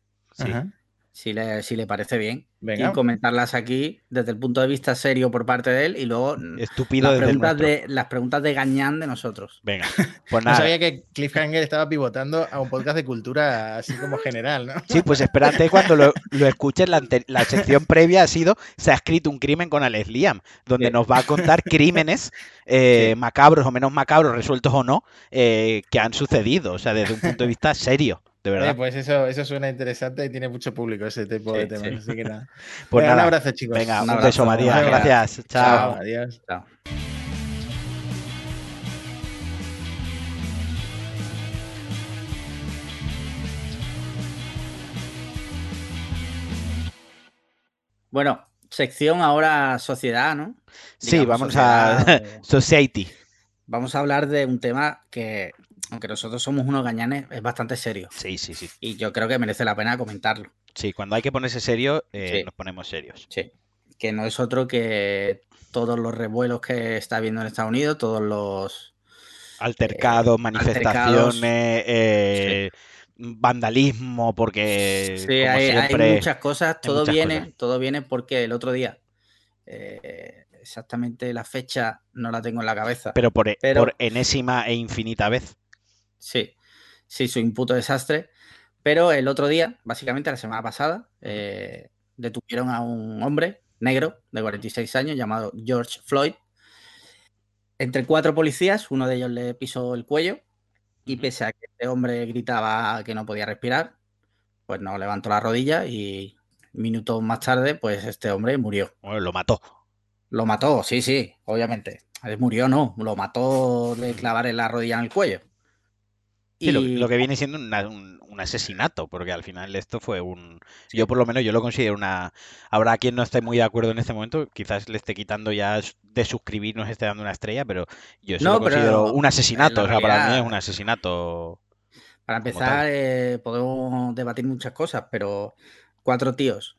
Si le, si le parece bien. Y comentarlas aquí desde el punto de vista serio por parte de él y luego Estúpido las, preguntas de, las preguntas de Gañán de nosotros. Venga, pues nada. No sabía que Cliffhanger estaba pivotando a un podcast de cultura así como general, ¿no? Sí, pues espérate cuando lo, escuches. La, la, sección previa ha sido Se ha escrito un crimen con Alex Liam, donde nos va a contar crímenes eh, macabros o menos macabros, resueltos o no, eh, que han sucedido, o sea, desde un punto de vista serio de verdad. pues eso, eso suena interesante y tiene mucho público ese tipo de temas. Así que nada. Pues un abrazo, chicos. Venga, un, beso, María. Gracias. Chao. Adiós. Chao. Bueno, sección ahora sociedad, ¿no? sí, vamos a Society. Vamos a hablar de un tema que aunque nosotros somos unos gañanes, es bastante serio. Sí, sí, sí. Y yo creo que merece la pena comentarlo. Sí, cuando hay que ponerse serio, eh, nos ponemos serios. Sí. Que no es otro que todos los revuelos que está habiendo en Estados Unidos, todos los altercados, eh, manifestaciones, eh, vandalismo, porque sí, hay, muchas cosas. Todo viene, todo viene porque el otro día exactamente la fecha no la tengo en la cabeza. Pero por, por enésima e infinita vez. Sí, sí, soy un puto desastre. Pero el otro día, básicamente la semana pasada, eh, detuvieron a un hombre negro de 46 años llamado George Floyd. Entre cuatro policías, uno de ellos le pisó el cuello y pese a que este hombre gritaba que no podía respirar, pues no levantó la rodilla y minutos más tarde, pues este hombre murió. Bueno, lo mató. Lo mató, sí, sí, obviamente. Murió, no, lo mató de clavar la rodilla en el cuello lo, que viene siendo un, asesinato, porque al final esto fue un... Yo por lo menos yo lo considero una... Habrá quien no esté muy de acuerdo en este momento, quizás le esté quitando ya de suscribirnos, esté dando una estrella, pero yo lo considero un asesinato, o sea, para mí es un asesinato. Para empezar, eh, podemos debatir muchas cosas, pero cuatro tíos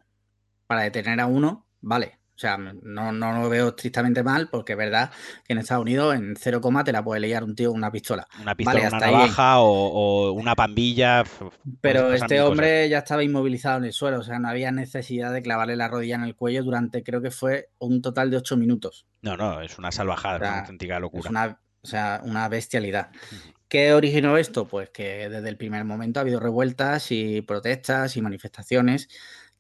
para detener a uno, vale. O sea, no, no lo veo estrictamente mal porque es verdad que en Estados Unidos en cero coma te la puede liar un tío con una pistola. Una pistola, una navaja o, una pandilla. Pero este hombre ya estaba inmovilizado en el suelo, o sea, no había necesidad de clavarle la rodilla en el cuello durante creo que fue un total de ocho minutos. No, no, es una salvajada, es una auténtica locura. Es una, o sea, una bestialidad. ¿Qué originó esto? Pues que desde el primer momento ha habido revueltas y protestas y manifestaciones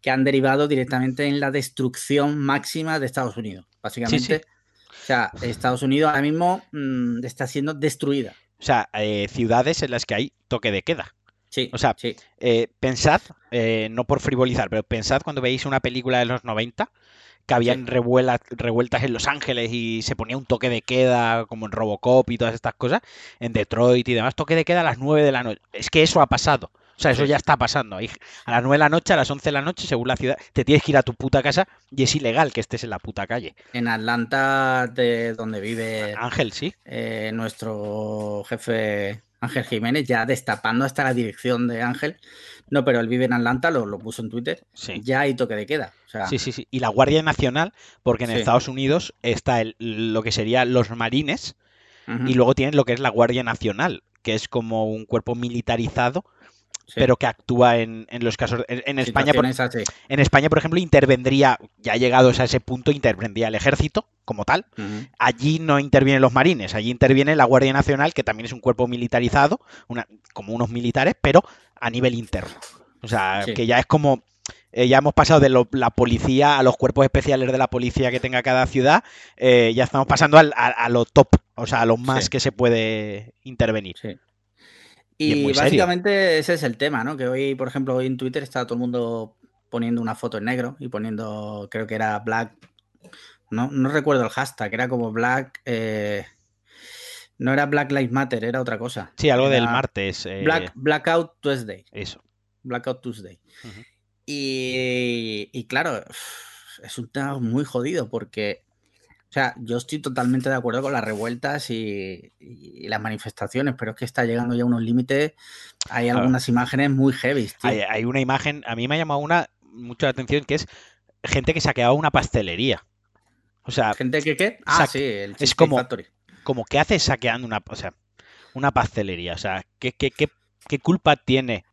que han derivado directamente en la destrucción máxima de Estados Unidos. Básicamente, o sea, Estados Unidos ahora mismo mm, está siendo destruida. O sea, eh, ciudades en las que hay toque de queda. Sí. O sea, eh, pensad, eh, no por frivolizar, pero pensad cuando veis una película de los 90 que habían revueltas en Los Ángeles y se ponía un toque de queda, como en Robocop y todas estas cosas, en Detroit y demás, toque de queda a las 9 de la noche. Es que eso ha pasado. O sea, eso ya está pasando. A las 9 de la noche, a las 11 de la noche, según la ciudad, te tienes que ir a tu puta casa y es ilegal que estés en la puta calle. En Atlanta, de donde vive Ángel, sí. Eh, nuestro jefe Ángel Jiménez, ya destapando hasta la dirección de Ángel. No, pero él vive en Atlanta, lo, puso en Twitter. Ya hay toque de queda. Sí, sí, sí. Y la Guardia Nacional, porque en Estados Unidos está el, lo que serían los marines y luego tienen lo que es la Guardia Nacional, que es como un cuerpo militarizado pero que actúa en, los casos. En, España, por, en España, por ejemplo, intervendría, ya llegados a ese punto, intervendría el ejército como tal. Allí no intervienen los marines, allí interviene la Guardia Nacional, que también es un cuerpo militarizado, una, como unos militares, pero a nivel interno. O sea, que ya es como. Eh, ya hemos pasado de la policía a los cuerpos especiales de la policía que tenga cada ciudad. Eh, ya estamos pasando a, lo top, o sea, a lo más que se puede intervenir. Y, básicamente ese es el tema, ¿no? Que hoy, por ejemplo, hoy en Twitter está todo el mundo poniendo una foto en negro y poniendo, creo que era Black, no, no recuerdo el hashtag, era como Black, eh, no era Black Lives Matter, era otra cosa. Sí, algo del martes. Eh, Black, Blackout Tuesday. Eso. Blackout Tuesday. y, y claro, es un tema muy jodido porque o sea, yo estoy totalmente de acuerdo con las revueltas y, las manifestaciones, pero es que está llegando ya a unos límites. Hay algunas imágenes muy heavy. Hay, una imagen, a mí me ha llamado una mucho la atención, que es gente que saqueaba una pastelería. O sea, gente que qué? Ah, sí, el es como, como que hace saqueando una, o sea, una pastelería. O sea, ¿qué, qué, qué, qué culpa tiene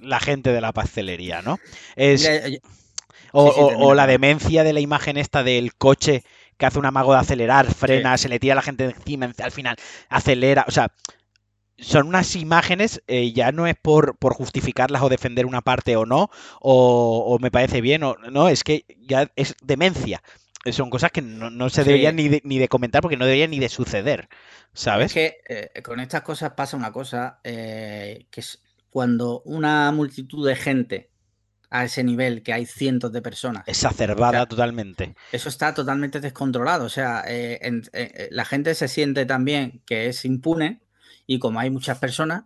la gente de la pastelería, no? Es, o la demencia de la imagen esta del coche que hace un amago de acelerar, frena, se le tira a la gente encima, al final acelera, o sea, son unas imágenes, eh, ya no es por, por, justificarlas o defender una parte o no, o, me parece bien, o no, es que ya es demencia. Son cosas que no, se deberían ni de, ni de, comentar porque no deberían ni de suceder, ¿sabes? Es que eh, con estas cosas pasa una cosa, eh, que es cuando una multitud de gente a ese nivel que hay cientos de personas. Exacerbada totalmente. Eso está totalmente descontrolado. O sea, eh, eh, eh, la gente se siente también que es impune y como hay muchas personas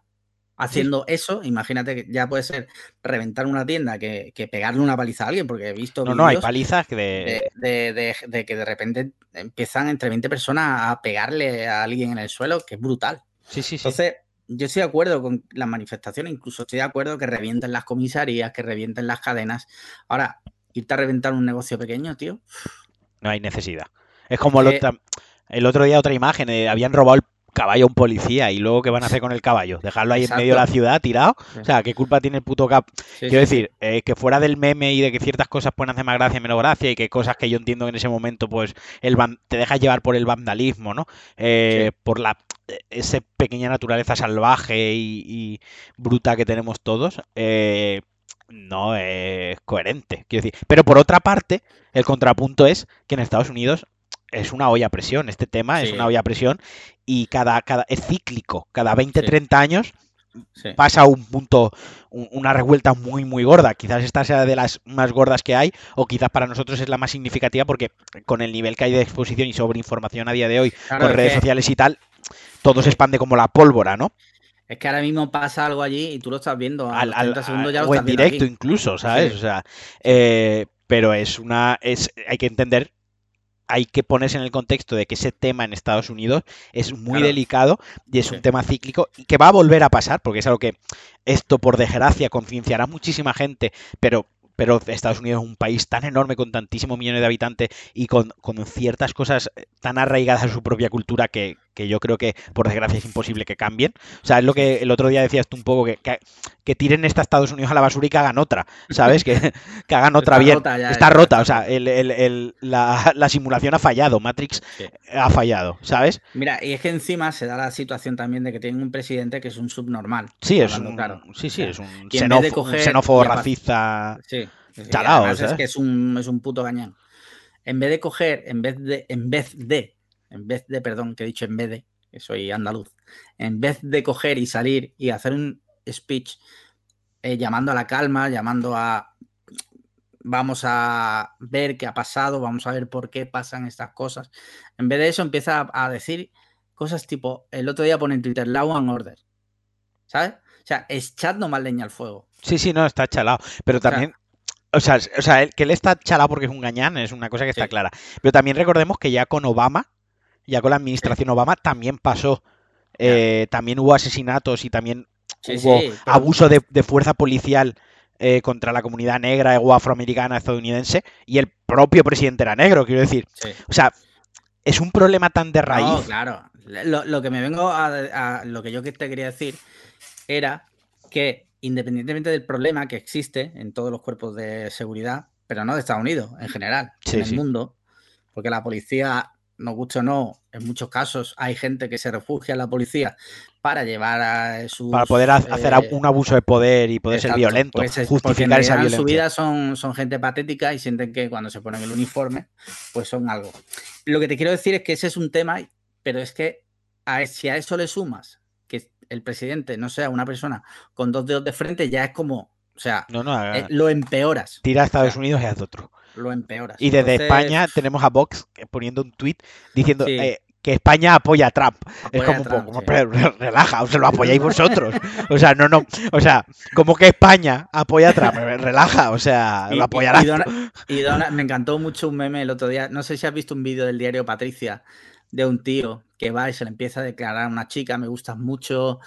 haciendo eso, imagínate que ya puede ser reventar una tienda que, pegarle una paliza a alguien, porque he visto... No, no, hay palizas de... De, que de repente empiezan entre 20 personas a pegarle a alguien en el suelo, que es brutal. Sí, sí, sí. Entonces, yo estoy de acuerdo con las manifestaciones, incluso estoy de acuerdo que revienten las comisarías, que revienten las cadenas. Ahora, irte a reventar un negocio pequeño, tío. No hay necesidad. Es como el, otro, día otra imagen, eh, habían robado el caballo a un policía y luego ¿qué van a hacer con el caballo? ¿Dejarlo ahí en medio de la ciudad tirado? O sea, ¿qué culpa tiene el puto cap? Quiero decir, eh, que fuera del meme y de que ciertas cosas pueden hacer más gracia y menos gracia y que cosas que yo entiendo en ese momento pues el te dejas llevar por el vandalismo, ¿no? Eh, por la esa pequeña naturaleza salvaje y, bruta que tenemos todos, eh, no es coherente. Quiero decir. Pero por otra parte, el contrapunto es que en Estados Unidos es una olla a presión. Este tema es una olla a presión y cada, cada es cíclico. Cada 20, 30 años pasa un punto, una revuelta muy, muy gorda. Quizás esta sea de las más gordas que hay, o quizás para nosotros es la más significativa porque con el nivel que hay de exposición y sobre información a día de hoy, con redes sociales y tal, todo se expande como la pólvora, ¿no? Es que ahora mismo pasa algo allí y tú lo estás viendo. al, segundos ya lo o en directo incluso, ¿sabes? O sea, eh, pero es una. Es, hay que entender hay que ponerse en el contexto de que ese tema en Estados Unidos es muy delicado y es un tema cíclico y que va a volver a pasar, porque es algo que esto, por desgracia, concienciará a muchísima gente, pero pero Estados Unidos es un país tan enorme con tantísimos millones de habitantes y con, ciertas cosas tan arraigadas a su propia cultura que, yo creo que por desgracia es imposible que cambien. O sea, es lo que el otro día decías tú un poco, que, que, tiren esta Estados Unidos a la basura y que hagan otra, ¿sabes? Que, que hagan otra bien. está rota, o sea, la, simulación ha fallado, Matrix ha fallado, ¿sabes? Mira, y es que encima se da la situación también de que tienen un presidente que es un subnormal. Sí, es un, sí, sí, es un xenófobo, racista. Sí, es que es un, es un puto gañán. En vez de coger, en vez de, en vez de, en vez de, perdón, que he dicho en vez de, que soy andaluz, en vez de coger y salir y hacer un speech eh, llamando a la calma, llamando a vamos a ver qué ha pasado, vamos a ver por qué pasan estas cosas. En vez de eso empieza a, decir cosas tipo, el otro día pone en Twitter, Law and Order. ¿Sabes? O sea, echando más leña al fuego. Sí, sí, no, está chalado. Pero también, o sea, o sea, que él está chalado porque es un gañán, es una cosa que está clara. Pero también recordemos que ya con Obama, ya con la administración Obama, también pasó. Eh, también hubo asesinatos y también hubo abuso de, fuerza policial eh, contra la comunidad negra o afroamericana estadounidense y el propio presidente era negro, quiero decir. O sea, es un problema tan de raíz. No, claro. Lo, que me vengo a, Lo que yo te quería decir era que independientemente del problema que existe en todos los cuerpos de seguridad, pero no de Estados Unidos, en general, en el mundo, porque la policía, nos gusta o no, en muchos casos hay gente que se refugia en la policía para llevar a sus... Para poder hacer eh, un abuso de poder y poder ser violento, pues justificar esa violencia. En su vida son, son gente patética y sienten que cuando se ponen el uniforme, pues son algo. Lo que te quiero decir es que ese es un tema, pero es que a, si a eso le sumas el presidente no sea una persona con dos dedos de frente, ya es como, o sea, eh, lo empeoras. Tira a Estados Unidos y haz otro. Lo empeoras. Y desde España tenemos a Vox poniendo un tuit diciendo eh, que España apoya a Trump. es como, un relaja, o se lo apoyáis vosotros. o sea, no, no, o sea, como que España apoya a Trump, relaja, o sea, lo apoyará. Y, me encantó mucho un meme el otro día, no sé si has visto un vídeo del diario Patricia, de un tío que va y se le empieza a declarar a una chica, me gustas mucho,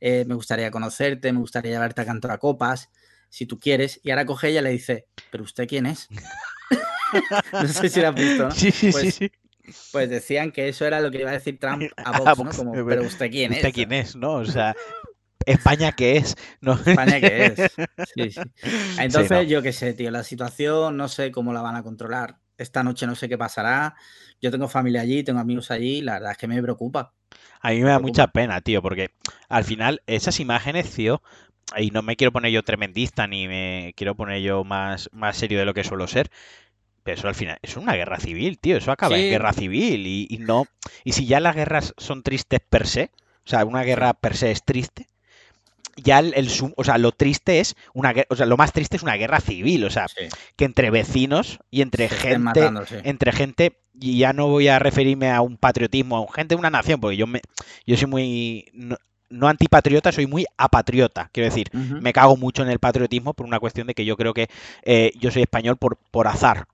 eh, me gustaría conocerte, me gustaría llevarte a cantar a copas, si tú quieres. Y ahora coge ella y le dice, ¿pero usted quién es? no sé si lo has visto, ¿no? Sí, sí, sí, sí. Pues decían que eso era lo que iba a decir Trump a Vox, ¿no? Como, pero usted quién es. ¿Usted quién es, no? O sea, España que es, ¿no? España que es. Sí, sí. Entonces, yo qué sé, tío, la situación no sé cómo la van a controlar. Esta noche no sé qué pasará. Yo tengo familia allí, tengo amigos allí, la verdad es que me preocupa. A mí me da mucha pena, tío, porque al final esas imágenes, tío, y no me quiero poner yo tremendista ni me quiero poner yo más, más serio de lo que suelo ser, pero eso al final es una guerra civil, tío, eso acaba en guerra civil y, y, no y si ya las guerras son tristes per se, o sea, una guerra per se es triste, ya el, o sea, lo triste es una o sea, lo más triste es una guerra civil, o sea, que entre vecinos y entre gente, entre gente, y ya no voy a referirme a un patriotismo, a un gente de una nación, porque yo me, yo soy muy no, antipatriota, soy muy apatriota. Quiero decir, me cago mucho en el patriotismo por una cuestión de que yo creo que eh, yo soy español por, por azar,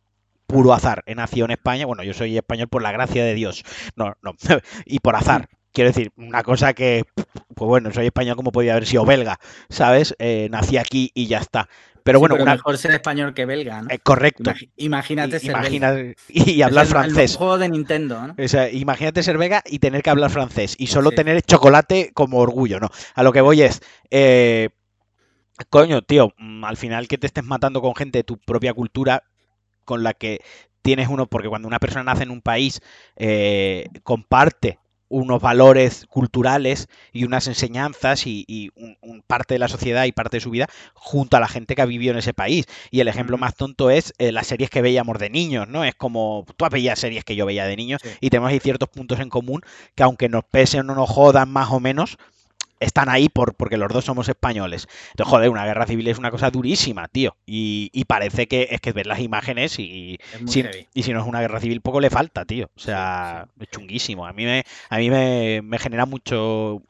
puro azar. He nacido en España, bueno, yo soy español por la gracia de Dios, no, no, y por azar. Quiero decir, una cosa que, pues bueno, soy español como podía haber sido belga, ¿sabes? Eh, nací aquí y ya está. Pero bueno, mejor ser español que belga, ¿no? Eh, correcto. Imagínate ser belga. Y, hablar francés. El juego de Nintendo, ¿no? O sea, imagínate ser belga y tener que hablar francés y solo tener chocolate como orgullo, ¿no? A lo que voy es, eh, coño, tío, mm, al final que te estés matando con gente de tu propia cultura con la que tienes uno, porque cuando una persona nace en un país, comparte unos valores culturales y unas enseñanzas y, un, parte de la sociedad y parte de su vida junto a la gente que ha vivido en ese país. Y el ejemplo más tonto es eh, las series que veíamos de niños, ¿no? Es como, tú veías series que yo veía de niños y tenemos ahí ciertos puntos en común que aunque nos pesen o no nos jodan más o menos, están ahí por, porque los dos somos españoles. Entonces, joder, una guerra civil es una cosa durísima, tío. Y, parece que es que ver las imágenes y, si, y si no es una guerra civil, poco le falta, tío. O sea, es chunguísimo. A mí me, a mí me, genera mucho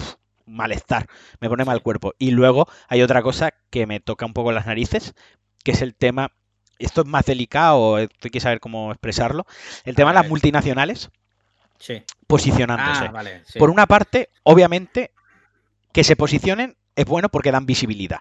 malestar, me pone mal cuerpo. Y luego hay otra cosa que me toca un poco las narices, que es el tema. Esto es más delicado, hay que saber cómo expresarlo. El tema de las multinacionales. posicionándose. Ah, por una parte, obviamente, que se posicionen es bueno porque dan visibilidad.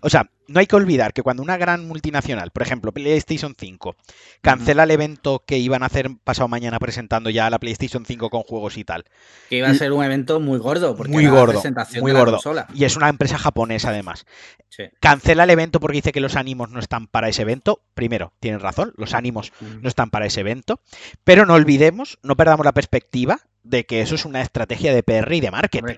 O sea, no hay que olvidar que cuando una gran multinacional, por ejemplo, PlayStation 5, cancela el evento que iban a hacer pasado mañana presentando ya la PlayStation 5 con juegos y tal. Que iba a ser un evento muy gordo, porque muy gordo, muy gordo. Y es una empresa japonesa además. Cancela el evento porque dice que los ánimos no están para ese evento. Primero, tienen razón, los ánimos no están para ese evento. Pero no olvidemos, no perdamos la perspectiva de que eso es una estrategia de PR y de marketing.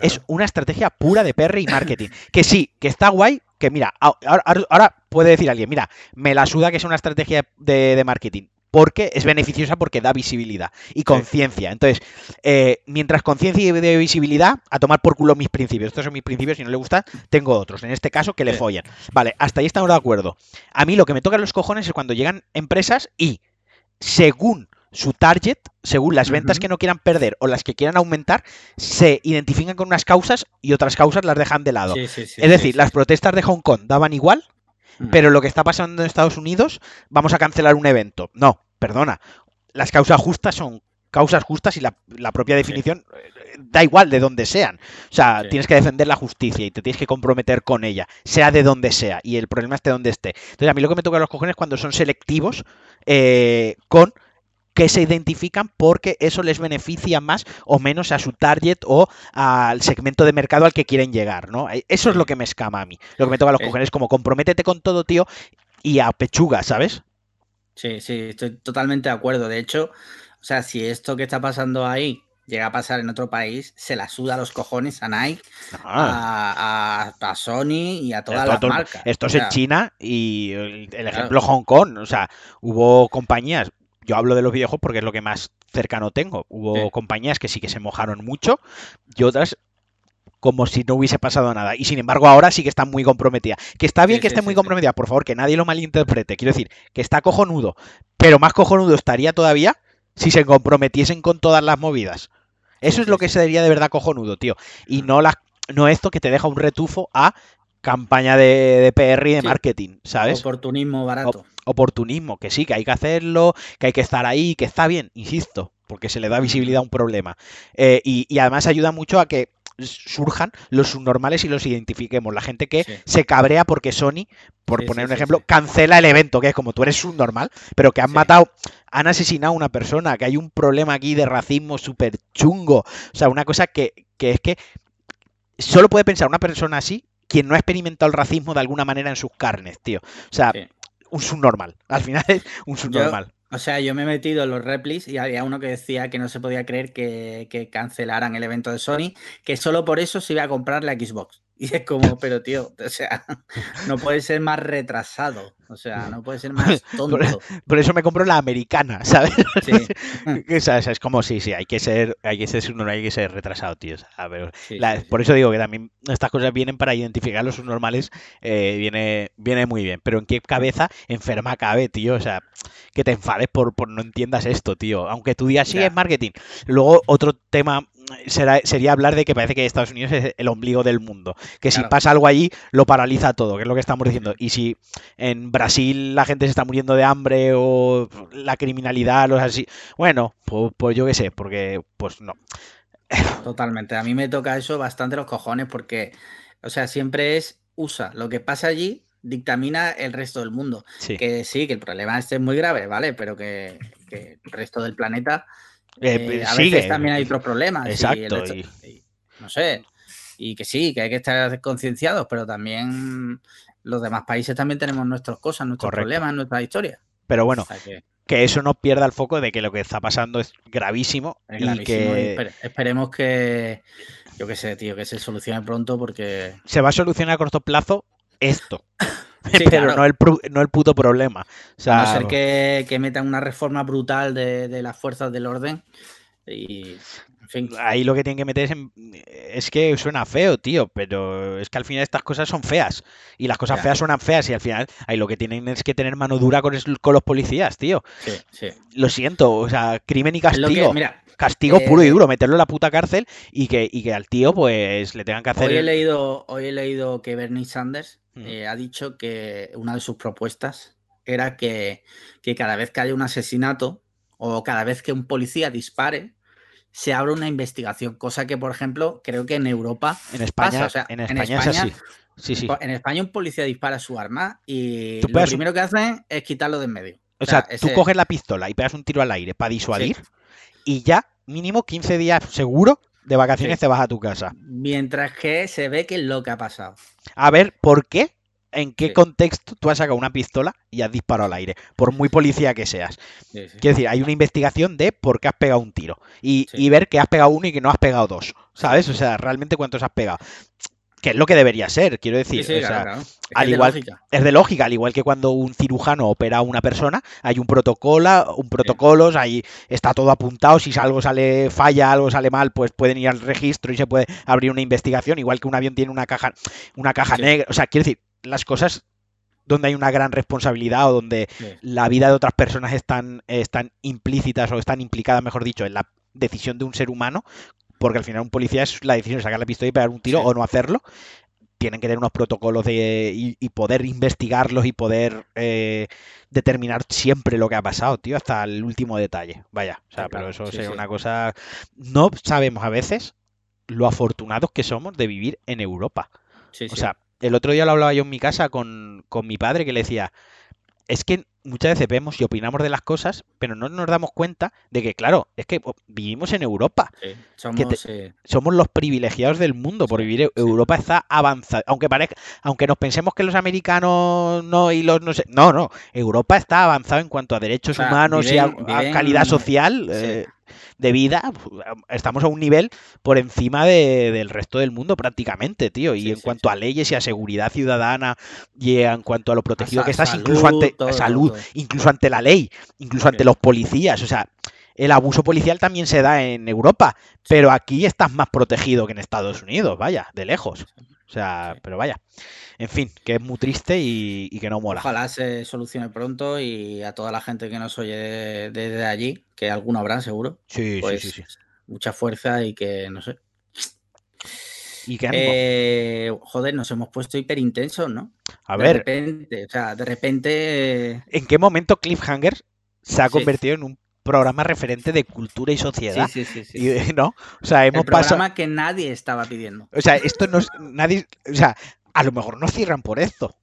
Es una estrategia pura de PR y marketing. que sí, que está guay, que mira, ahora, puede decir alguien, mira, me la suda que es una estrategia de, marketing porque es beneficiosa porque da visibilidad y conciencia. Entonces, eh, mientras conciencia y de visibilidad, a tomar por culo mis principios. Estos son mis principios, si no le gusta, tengo otros. En este caso, que le follen. Vale, hasta ahí estamos de acuerdo. A mí lo que me toca los cojones es cuando llegan empresas y, según su target, según las ventas que no quieran perder o las que quieran aumentar, se identifican con unas causas y otras causas las dejan de lado. es decir, las protestas de Hong Kong daban igual, pero lo que está pasando en Estados Unidos, vamos a cancelar un evento. No, perdona. Las causas justas son causas justas y la, propia definición eh, da igual de donde sean. O sea, tienes que defender la justicia y te tienes que comprometer con ella, sea de donde sea, y el problema esté donde esté. Entonces, a mí lo que me toca a los cojones es cuando son selectivos eh, con que se identifican porque eso les beneficia más o menos a su target o al segmento de mercado al que quieren llegar, ¿no? E, eso es lo que me escama a mí. Lo que me toca a los cojones es como comprométete con todo, tío, y a pechuga, ¿sabes? Sí, sí, estoy totalmente de acuerdo. De hecho, o sea, si esto que está pasando ahí llega a pasar en otro país, se la suda a los cojones a Nike, ah. a, Sony y a todas las marcas. Esto es en China y el, ejemplo Hong Kong. O sea, hubo compañías, yo hablo de los viejos porque es lo que más cercano tengo. Hubo compañías que sí que se mojaron mucho y otras como si no hubiese pasado nada. Y sin embargo, ahora sí que están muy comprometidas. Que está bien que esté muy comprometida, por favor, que nadie lo malinterprete. Quiero decir, que está cojonudo, pero más cojonudo estaría todavía si se comprometiesen con todas las movidas. Eso es lo que sería de verdad cojonudo, tío. Y no, la, no esto que te deja un retufo a campaña de, PR y de marketing, ¿sabes? Oportunismo barato. Oportunismo, que sí, que hay que hacerlo, que hay que estar ahí, que está bien, insisto, porque se le da visibilidad a un problema. Eh, y, además ayuda mucho a que surjan los subnormales y los identifiquemos. La gente que se cabrea porque Sony, por poner un ejemplo, cancela el evento, que es como tú eres subnormal, pero que han matado, han asesinado a una persona, que hay un problema aquí de racismo súper chungo. O sea, una cosa que, que es que solo puede pensar una persona así quien no ha experimentado el racismo de alguna manera en sus carnes, tío. O sea, un subnormal. Al final es un subnormal. o sea, yo me he metido en los replis y había uno que decía que no se podía creer que, que cancelaran el evento de Sony, que solo por eso se iba a comprar la Xbox. Y es como, pero tío, o sea, no puede ser más retrasado. O sea, no puede ser más tonto. Por, eso me compro la americana, ¿sabes? Sí. es como, sí, sí, hay que ser, hay que ser, hay que ser retrasado, tío. por eso digo que también estas cosas vienen para identificar los subnormales, eh, viene, viene muy bien. Pero en qué cabeza enferma cabe, tío. O sea, que te enfades por, por no entiendas esto, tío. Aunque tú digas sí es marketing. Luego, otro tema sería hablar de que parece que Estados Unidos es el ombligo del mundo. Que si pasa algo allí, lo paraliza todo, que es lo que estamos diciendo. Y si en Brasil la gente se está muriendo de hambre o la criminalidad, los así, bueno, pues, pues yo qué sé, porque pues no. Totalmente. A mí me toca eso bastante los cojones porque, o sea, siempre es USA. Lo que pasa allí dictamina el resto del mundo. Que sí, que el problema este es muy grave, ¿vale? Pero que el resto del planeta eh, eh, a veces también hay otros problemas. Exacto. no sé. Y que sí, que hay que estar concienciados, pero también los demás países también tenemos nuestras cosas, nuestros problemas, nuestra historia. Pero bueno, que... eso no pierda el foco de que lo que está pasando es gravísimo. y que... esperemos que, yo qué sé, tío, que se solucione pronto porque... Se va a solucionar a corto plazo esto. pero no, el, no el puto problema. O sea, a no ser que, que metan una reforma brutal de, las fuerzas del orden y Ahí lo que tienen que meter es, es que suena feo, tío, pero es que al final estas cosas son feas. Y las cosas feas suenan feas y al final ahí lo que tienen es que tener mano dura con, con los policías, tío. Sí, sí. Lo siento, o sea, crimen y castigo. Castigo puro y eh, duro, meterlo en la puta cárcel y que, y que al tío pues le tengan que hacer... Hoy he leído, hoy he leído que Bernie Sanders Mm. Eh, ha dicho que una de sus propuestas era que, cada vez que haya un asesinato o cada vez que un policía dispare, se abra una investigación, cosa que, por ejemplo, creo que en Europa en España, en España, es así. Sí, sí. En España un policía dispara su arma y lo primero que hacen es quitarlo de en medio. O, sea, tú coges la pistola y pegas un tiro al aire para disuadir y ya mínimo 15 días seguro de vacaciones te vas a tu casa. Mientras que se ve que es lo que ha pasado. A ver, ¿por qué? ¿En qué contexto tú has sacado una pistola y has disparado al aire? Por muy policía que seas. Quiero decir, hay una investigación de por qué has pegado un tiro. Y, y, ver que has pegado uno y que no has pegado dos. ¿Sabes? O sea, realmente cuántos has pegado que es lo que debería ser, quiero decir. al igual, es de lógica, al igual que cuando un cirujano opera a una persona, hay un protocolo, un protocolos, ahí está todo apuntado, si algo sale falla, algo sale mal, pues pueden ir al registro y se puede abrir una investigación, igual que un avión tiene una caja, una caja negra, o sea, quiero decir, las cosas donde hay una gran responsabilidad o donde la vida de otras personas están, están implícitas o están implicadas, mejor dicho, en la decisión de un ser humano, porque al final un policía es la decisión de sacar la pistola y pegar un tiro o no hacerlo. Tienen que tener unos protocolos de, y, poder investigarlos y poder eh, determinar siempre lo que ha pasado, tío, hasta el último detalle. Vaya, o sea, pero eso es una cosa. No sabemos a veces lo afortunados que somos de vivir en Europa. o sea, el otro día lo hablaba yo en mi casa con, con mi padre que le decía, es que muchas veces vemos y opinamos de las cosas, pero no nos damos cuenta de que, claro, es que vivimos en Europa. somos, los privilegiados del mundo por vivir. Europa está avanzada. Aunque parezca, aunque nos pensemos que los americanos no y los no sé. No, no. Europa está avanzado en cuanto a derechos humanos y a, calidad social. Eh, de vida, estamos a un nivel por encima del resto del mundo prácticamente, tío. Y en cuanto a leyes y a seguridad ciudadana y en cuanto a lo protegido que estás, incluso ante salud, incluso ante la ley, incluso ante los policías, o sea, el abuso policial también se da en Europa, pero aquí estás más protegido que en Estados Unidos, vaya, de lejos. O sea, pero vaya. En fin, que es muy triste y, que no mola. Ojalá se solucione pronto y a toda la gente que nos oye desde allí, que alguno habrá seguro. Sí, sí, pues sí, Mucha fuerza y que, no sé. ¿Y qué eh, joder, nos hemos puesto hiper intensos, ¿no? A ver. De repente, o sea, de repente. ¿En qué momento Cliffhanger se ha convertido en un programa referente de cultura y sociedad. Sí, sí, sí. ¿no? O sea, hemos El programa que nadie estaba pidiendo. O sea, esto no es. Nadie. O sea, a lo mejor no cierran por esto.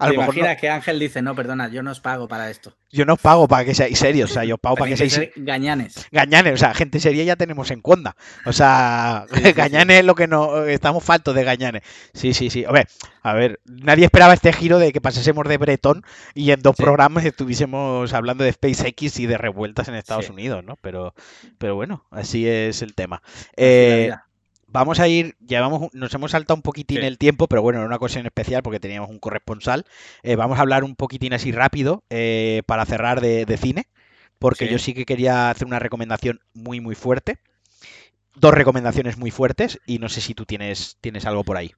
A lo mejor que Ángel dice, no, perdona, yo no os pago para esto. Yo no os pago para que seáis serios, o sea, yo pago para, que, seáis... Gañanes. Gañanes, o sea, gente seria ya tenemos en cuenta. O sea, gañanes es lo que no... Estamos faltos de gañanes. Sí, sí, sí. A ver, a ver, nadie esperaba este giro de que pasásemos de Bretón y en dos programas estuviésemos hablando de SpaceX y de revueltas en Estados Unidos, ¿no? Pero, pero bueno, así es el tema. Eh, vamos a ir, llevamos, nos hemos saltado un poquitín el tiempo, pero bueno, era una ocasión especial porque teníamos un corresponsal. Eh, vamos a hablar un poquitín así rápido eh, para cerrar de, cine, porque yo sí que quería hacer una recomendación muy, muy fuerte. Dos recomendaciones muy fuertes y no sé si tú tienes, tienes algo por ahí.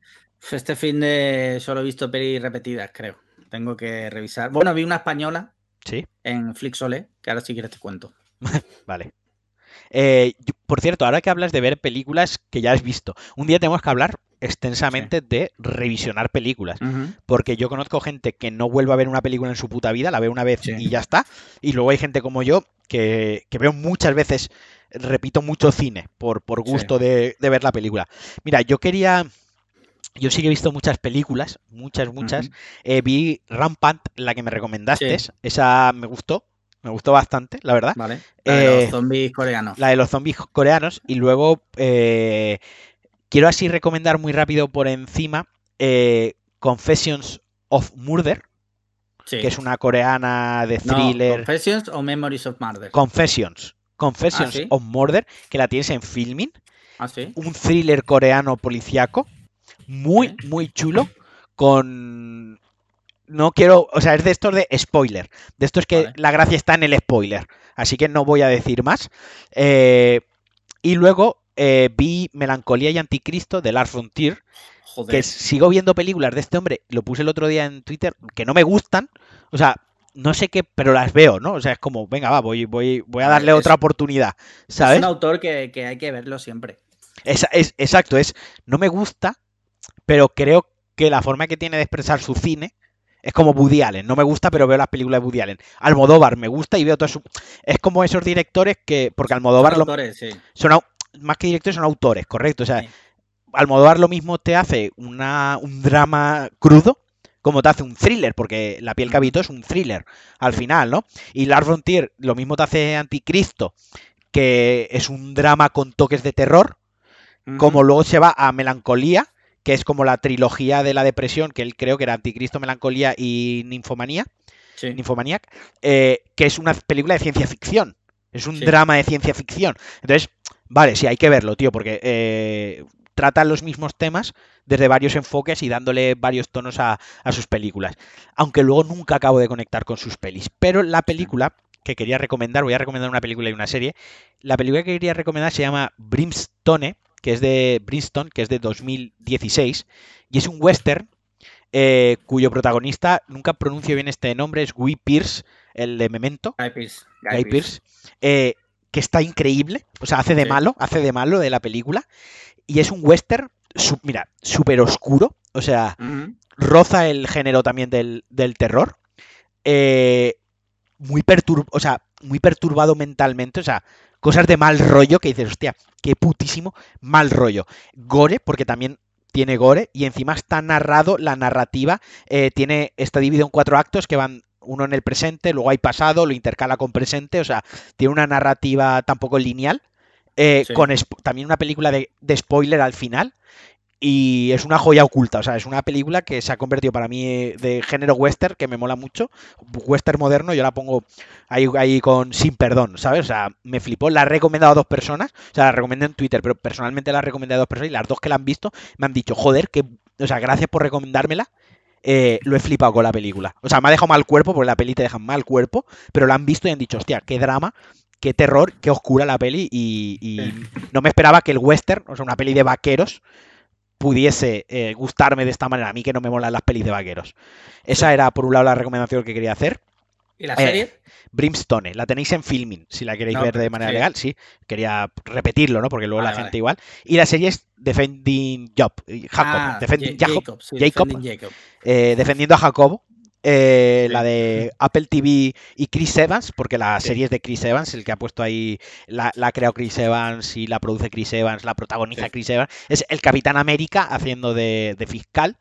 Este fin de solo he visto pelis repetidas, creo. Tengo que revisar. Bueno, vi una española ¿Sí? en Flixole, que ahora si quieres te cuento. vale. Eh, por cierto, ahora que hablas de ver películas que ya has visto, un día tenemos que hablar extensamente de revisionar películas. Porque yo conozco gente que no vuelve a ver una película en su puta vida, la ve una vez y ya está. Y luego hay gente como yo que, veo muchas veces, repito mucho cine por, por gusto de, ver la película. Mira, yo quería. Yo sí que he visto muchas películas, muchas, muchas. Eh, vi Rampant, la que me recomendaste. Esa me gustó. Me gustó bastante, la verdad. Vale. La de los eh, zombies coreanos. La de los zombies coreanos. Y luego eh, quiero así recomendar muy rápido por encima eh, Confessions of Murder. Que es una coreana de thriller. ¿Confessions o Memories of Murder? Confessions. Confessions ¿Ah, of Murder, que la tienes en Filming. ¿Ah, sí? Un thriller coreano policiaco. Muy, muy chulo. Con no quiero, o sea, es de estos de spoiler. De estos que la gracia está en el spoiler. Así que no voy a decir más. Eh, y luego eh, vi Melancolía y Anticristo de Lars von Trier. Que sigo viendo películas de este hombre. Lo puse el otro día en Twitter. Que no me gustan. O sea, no sé qué, pero las veo, ¿no? O sea, es como, venga, va, voy, voy, voy a darle otra oportunidad. ¿Sabes? Es un autor que, hay que verlo siempre. Es, es, exacto, es. No me gusta, pero creo que la forma que tiene de expresar su cine es como Woody Allen. No me gusta, pero veo las películas de Woody Allen. Almodóvar me gusta y veo todo eso. Es como esos directores que. Porque Almodóvar. Son autores, sí. Son, más que directores, son autores, correcto. O sea, Almodóvar lo mismo te hace una, un drama crudo como te hace un thriller, porque La piel que habito es un thriller al final, ¿no? Y Lars Frontier lo mismo te hace Anticristo, que es un drama con toques de terror, como luego se va a Melancolía, que es como la trilogía de la depresión, que él creo que era Anticristo, Melancolía y Ninfomanía, sí. Ninfomaniac, eh, que es una película de ciencia ficción. Es un drama de ciencia ficción. Entonces, vale, sí, hay que verlo, tío, porque eh, tratan los mismos temas desde varios enfoques y dándole varios tonos a, sus películas. Aunque luego nunca acabo de conectar con sus pelis. Pero la película que quería recomendar, voy a recomendar una película y una serie. La película que quería recomendar se llama Brimstone, que es de Brimstone, que es de 2016, y es un western eh, cuyo protagonista, nunca pronuncio bien este nombre, es Guy Pierce, el de Memento. Guy Pierce. Guy, Pierce. Eh, que está increíble, o sea, hace de malo, hace de malo de la película, y es un western, mira, súper oscuro, o sea, roza el género también del, terror, eh, muy, o sea, muy perturbado mentalmente, o sea, cosas de mal rollo que dices, hostia, qué putísimo mal rollo. Gore, porque también tiene gore, y encima está narrado, la narrativa eh, tiene, está dividido en cuatro actos que van uno en el presente, luego hay pasado, lo intercala con presente, o sea, tiene una narrativa tampoco lineal, eh, con también una película de, spoiler al final, y es una joya oculta, o sea, es una película que se ha convertido para mí de género western, que me mola mucho, western moderno, yo la pongo ahí, ahí con sin perdón, ¿sabes? O sea, me flipó, la he recomendado a dos personas, o sea, la recomendé en Twitter, pero personalmente la he recomendado a dos personas y las dos que la han visto me han dicho, joder, que, o sea, gracias por recomendármela, eh, lo he flipado con la película. O sea, me ha dejado mal cuerpo, porque la peli te deja mal cuerpo, pero la han visto y han dicho, hostia, qué drama, qué terror, qué oscura la peli, y, no me esperaba que el western, o sea, una peli de vaqueros, pudiese eh, gustarme de esta manera. A mí que no me molan las pelis de vaqueros. Esa era, por un lado, la recomendación que quería hacer. ¿Y la serie? Eh, Brimstone, la tenéis en filming, si la queréis ver de manera legal, sí. Quería repetirlo, ¿no? Porque luego la gente igual. Y la serie es Defending Job, Jacob, ah, Jacob, Jacob, eh, defendiendo a Jacobo, eh, la de Apple TV y Chris Evans, porque la serie es de Chris Evans, el que ha puesto ahí, la, ha creado Chris Evans y la produce Chris Evans, la protagoniza Chris Evans, es el Capitán América haciendo de, fiscal.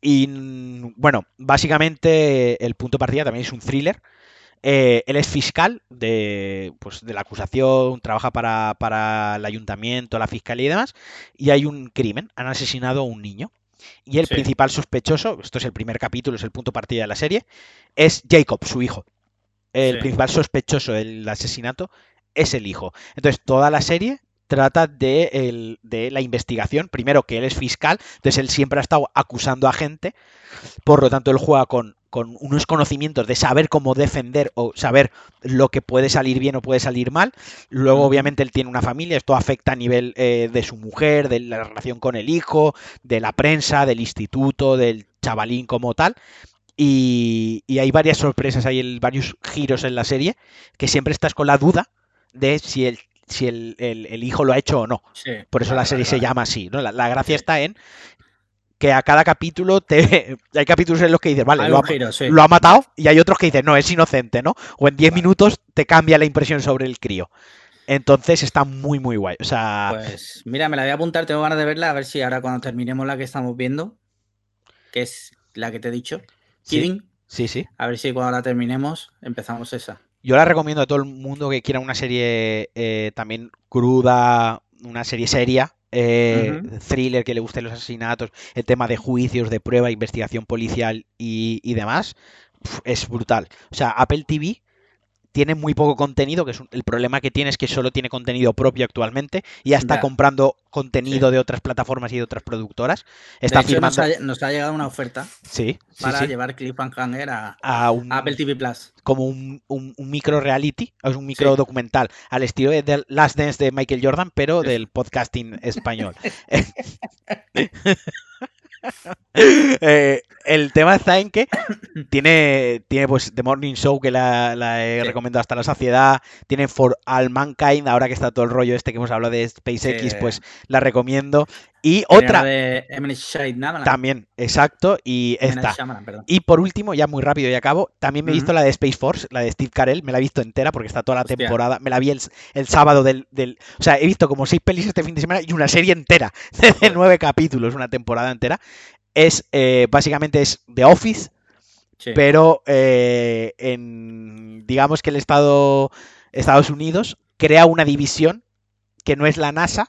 Y bueno, básicamente el punto de partida también es un thriller. Eh, él es fiscal de, pues, de la acusación, trabaja para, para, el ayuntamiento, la fiscalía y demás, y hay un crimen, han asesinado a un niño. Y el principal sospechoso, esto es el primer capítulo, es el punto partida de la serie, es Jacob, su hijo. El principal sospechoso del asesinato es el hijo. Entonces, toda la serie trata de, de, la investigación. Primero, que él es fiscal, entonces él siempre ha estado acusando a gente. Por lo tanto, él juega con con unos conocimientos de saber cómo defender o saber lo que puede salir bien o puede salir mal. Luego, obviamente, él tiene una familia, esto afecta a nivel eh, de su mujer, de la relación con el hijo, de la prensa, del instituto, del chavalín como tal. Y, hay varias sorpresas, hay varios giros en la serie, que siempre estás con la duda de si el si el, hijo lo ha hecho o no. Por eso la serie se llama así, ¿no? La, gracia está en que a cada capítulo te hay capítulos en los que dices, vale, lo ha, matado y hay otros que dicen, no, es inocente, ¿no? O en 10 minutos te cambia la impresión sobre el crío. Entonces está muy, muy guay. O sea. Pues mira, me la voy a apuntar, tengo ganas de verla, a ver si ahora cuando terminemos la que estamos viendo, que es la que te he dicho, Kidding. Sí, sí. A ver si cuando la terminemos empezamos esa. Yo la recomiendo a todo el mundo que quiera una serie eh, también cruda, una serie seria, eh, thriller que le gusten los asesinatos, el tema de juicios, de prueba, investigación policial y, demás, es brutal. O sea, Apple TV tiene muy poco contenido, que es el problema que tiene es que solo tiene contenido propio actualmente y ya está comprando contenido de otras plataformas y de otras productoras. Está nos, ha, llegado una oferta sí, para llevar Cliffhanger a, a, Apple TV Plus. Como un, micro reality, es un micro documental, al estilo de Last Dance de Michael Jordan, pero del podcasting español. Eh, el tema está en que tiene, tiene pues The Morning Show que la, he recomendado hasta la saciedad, tiene For All Mankind, ahora que está todo el rollo este que hemos hablado de SpaceX, pues la recomiendo. Y otra. De también, exacto. Y esta. Y por último, ya muy rápido y acabo, también me he visto la de Space Force, la de Steve Carell, me la he visto entera porque está toda la temporada. Me la vi el, sábado del, O sea, he visto como seis pelis este fin de semana y una serie entera de nueve capítulos, una temporada entera. Es eh, básicamente es The Office, pero eh, en digamos que el Estado Estados Unidos crea una división que no es la NASA,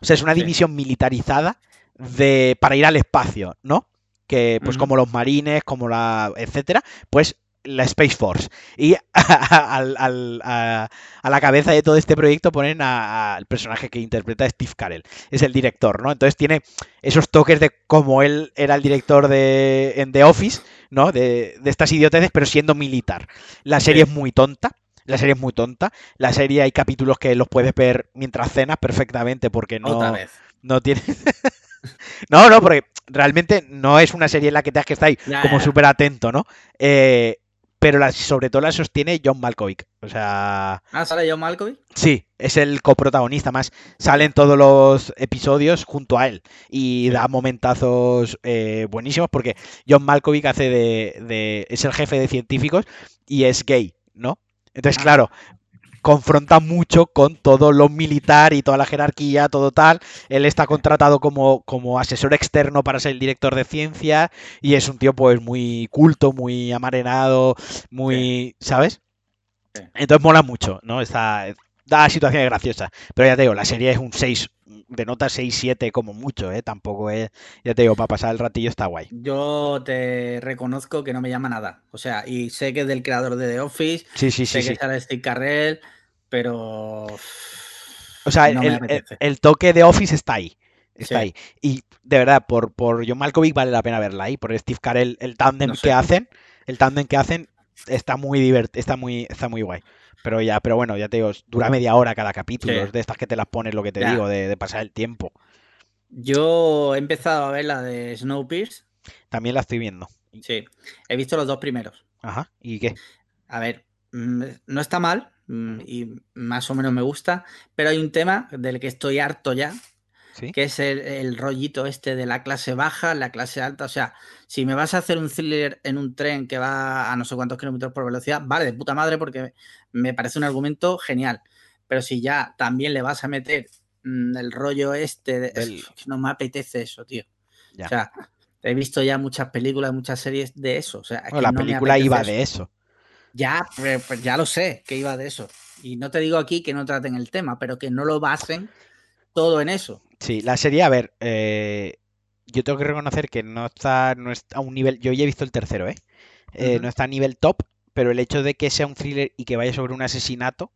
o sea, es una división militarizada de, para ir al espacio, ¿no? Que, pues, como los marines, como la. etcétera, pues la Space Force. Y a, la cabeza de todo este proyecto ponen al personaje que interpreta Steve Carell. Es el director, ¿no? Entonces tiene esos toques de como él era el director de en The Office, ¿no? De, de estas idioteces, pero siendo militar. La serie es muy tonta. La serie es muy tonta. La serie hay capítulos que los puedes ver mientras cenas perfectamente porque no, no tiene... no, no, porque realmente no es una serie en la que tengas que estar ahí como súper atento, ¿no? Eh, pero sobre todo la sostiene John Malkovich. O sea. Ah, ¿sale John Malkovich? Sí, es el coprotagonista más. Salen todos los episodios junto a él. Y da momentazos eh, buenísimos porque John Malkovich hace de, de, es el jefe de científicos y es gay, ¿no? Entonces, claro, confronta mucho con todo lo militar y toda la jerarquía, todo tal. Él está contratado como, como asesor externo para ser el director de ciencia y es un tío pues muy culto, muy amarenado, muy, ¿sabes? Entonces mola mucho, ¿no? Está, da situaciones graciosas. Pero ya te digo, la serie es un 6, de nota 6-7 como mucho, ¿eh? Tampoco es, ya te digo, para pasar el ratillo está guay. Yo te reconozco que no me llama nada. O sea, y sé que es del creador de The Office, sí, sí, sé sí, que sale Steve Carrell, pero... O sea, el, toque de Office está ahí. Está ahí. Y de verdad, por, por John Malkovich vale la pena verla ahí. Por Steve Carell, el tándem que hacen, el tándem que hacen está muy divertido, está muy, está muy guay. Pero ya, pero bueno, ya te digo, dura media hora cada capítulo. de estas que te las pones, lo que te digo, de, pasar el tiempo. Yo he empezado a ver la de Snowpiercer. También la estoy viendo. Sí, he visto los dos primeros. Ajá, ¿y qué? A ver, mm, no está mal y más o menos me gusta, pero hay un tema del que estoy harto ya, que es el, rollito este de la clase baja, la clase alta. O sea, si me vas a hacer un thriller en un tren que va a no sé cuántos kilómetros por velocidad, vale, de puta madre, porque me parece un argumento genial. Pero si ya también le vas a meter mm, el rollo este, de, no me apetece eso, tío. O sea, he visto ya muchas películas, muchas series de eso. O sea, la película iba de eso. Ya, pues ya lo sé, que iba de eso. Y no te digo aquí que no traten el tema, pero que no lo basen todo en eso. Sí, la serie, a ver, eh, yo tengo que reconocer que no está, no está a un nivel, yo ya he visto el tercero, ¿eh? eh no está a nivel top, pero el hecho de que sea un thriller y que vaya sobre un asesinato,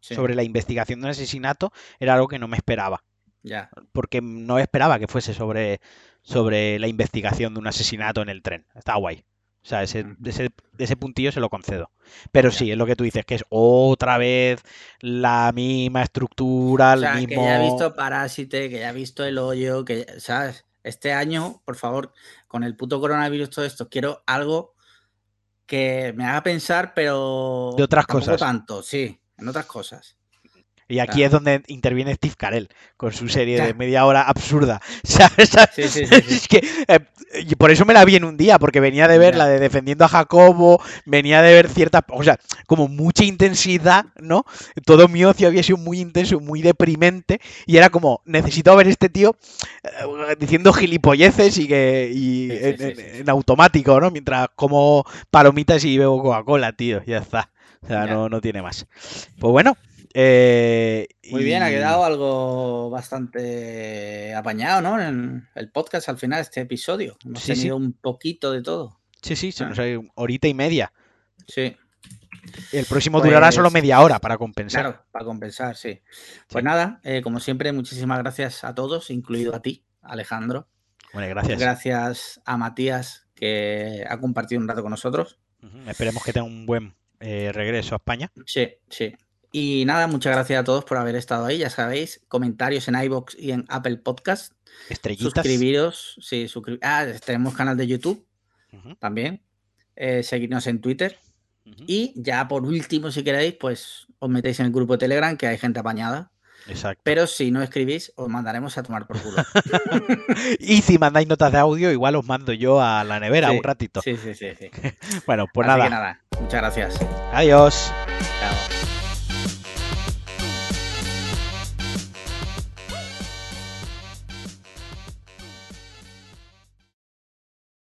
sobre la investigación de un asesinato, era algo que no me esperaba. Ya. Porque no esperaba que fuese sobre, sobre la investigación de un asesinato en el tren. Está guay. O sea, ese, ese, ese, puntillo se lo concedo. Pero sí, es lo que tú dices, que es otra vez la misma estructura, o sea, Que ya he visto Parásite, que ya he visto El Hoyo, que, ¿sabes? Este año, por favor, con el puto coronavirus, todo esto, quiero algo que me haga pensar, pero. De otras cosas. tanto, sí, en otras cosas. Y aquí es donde interviene Steve Carell con su serie de media hora absurda. ¿Sabes? Sí, sí, sí, es que eh, por eso me la vi en un día, porque venía de ver la de Defendiendo a Jacobo, venía de ver cierta, o sea, como mucha intensidad, ¿no? Todo mi ocio había sido muy intenso, muy deprimente, y era como, necesito ver este tío eh, diciendo gilipolleces y que y en, automático, ¿no? Mientras como palomitas y bebo Coca-Cola, tío, ya está. O sea, no, no tiene más. Pues bueno, eh, Muy bien, ha quedado algo bastante apañado, ¿no? En el podcast al final, este episodio. Hemos tenido un poquito de todo. Sí, sí, se ah. nos ha horita y media. Sí. El próximo durará solo pues media hora para compensar. Claro, para compensar, sí. Pues nada, eh, como siempre, muchísimas gracias a todos, incluido a ti, Alejandro. Bueno, gracias. Gracias a Matías, que ha compartido un rato con nosotros. Esperemos que tenga un buen eh, regreso a España. Sí, sí. Y nada, muchas gracias a todos por haber estado ahí. Ya sabéis, comentarios en iBox y en Apple Podcast. Estrellitas. Suscribiros. Sí, ah, tenemos canal de YouTube también. Eh, seguirnos en Twitter. Y ya por último, si queréis, pues os metéis en el grupo de Telegram, que hay gente apañada. Exacto. Pero si no escribís, os mandaremos a tomar por culo. y si mandáis notas de audio, igual os mando yo a la nevera un ratito. Sí, sí, sí. bueno, pues nada. nada. Muchas gracias. Adiós. Chao.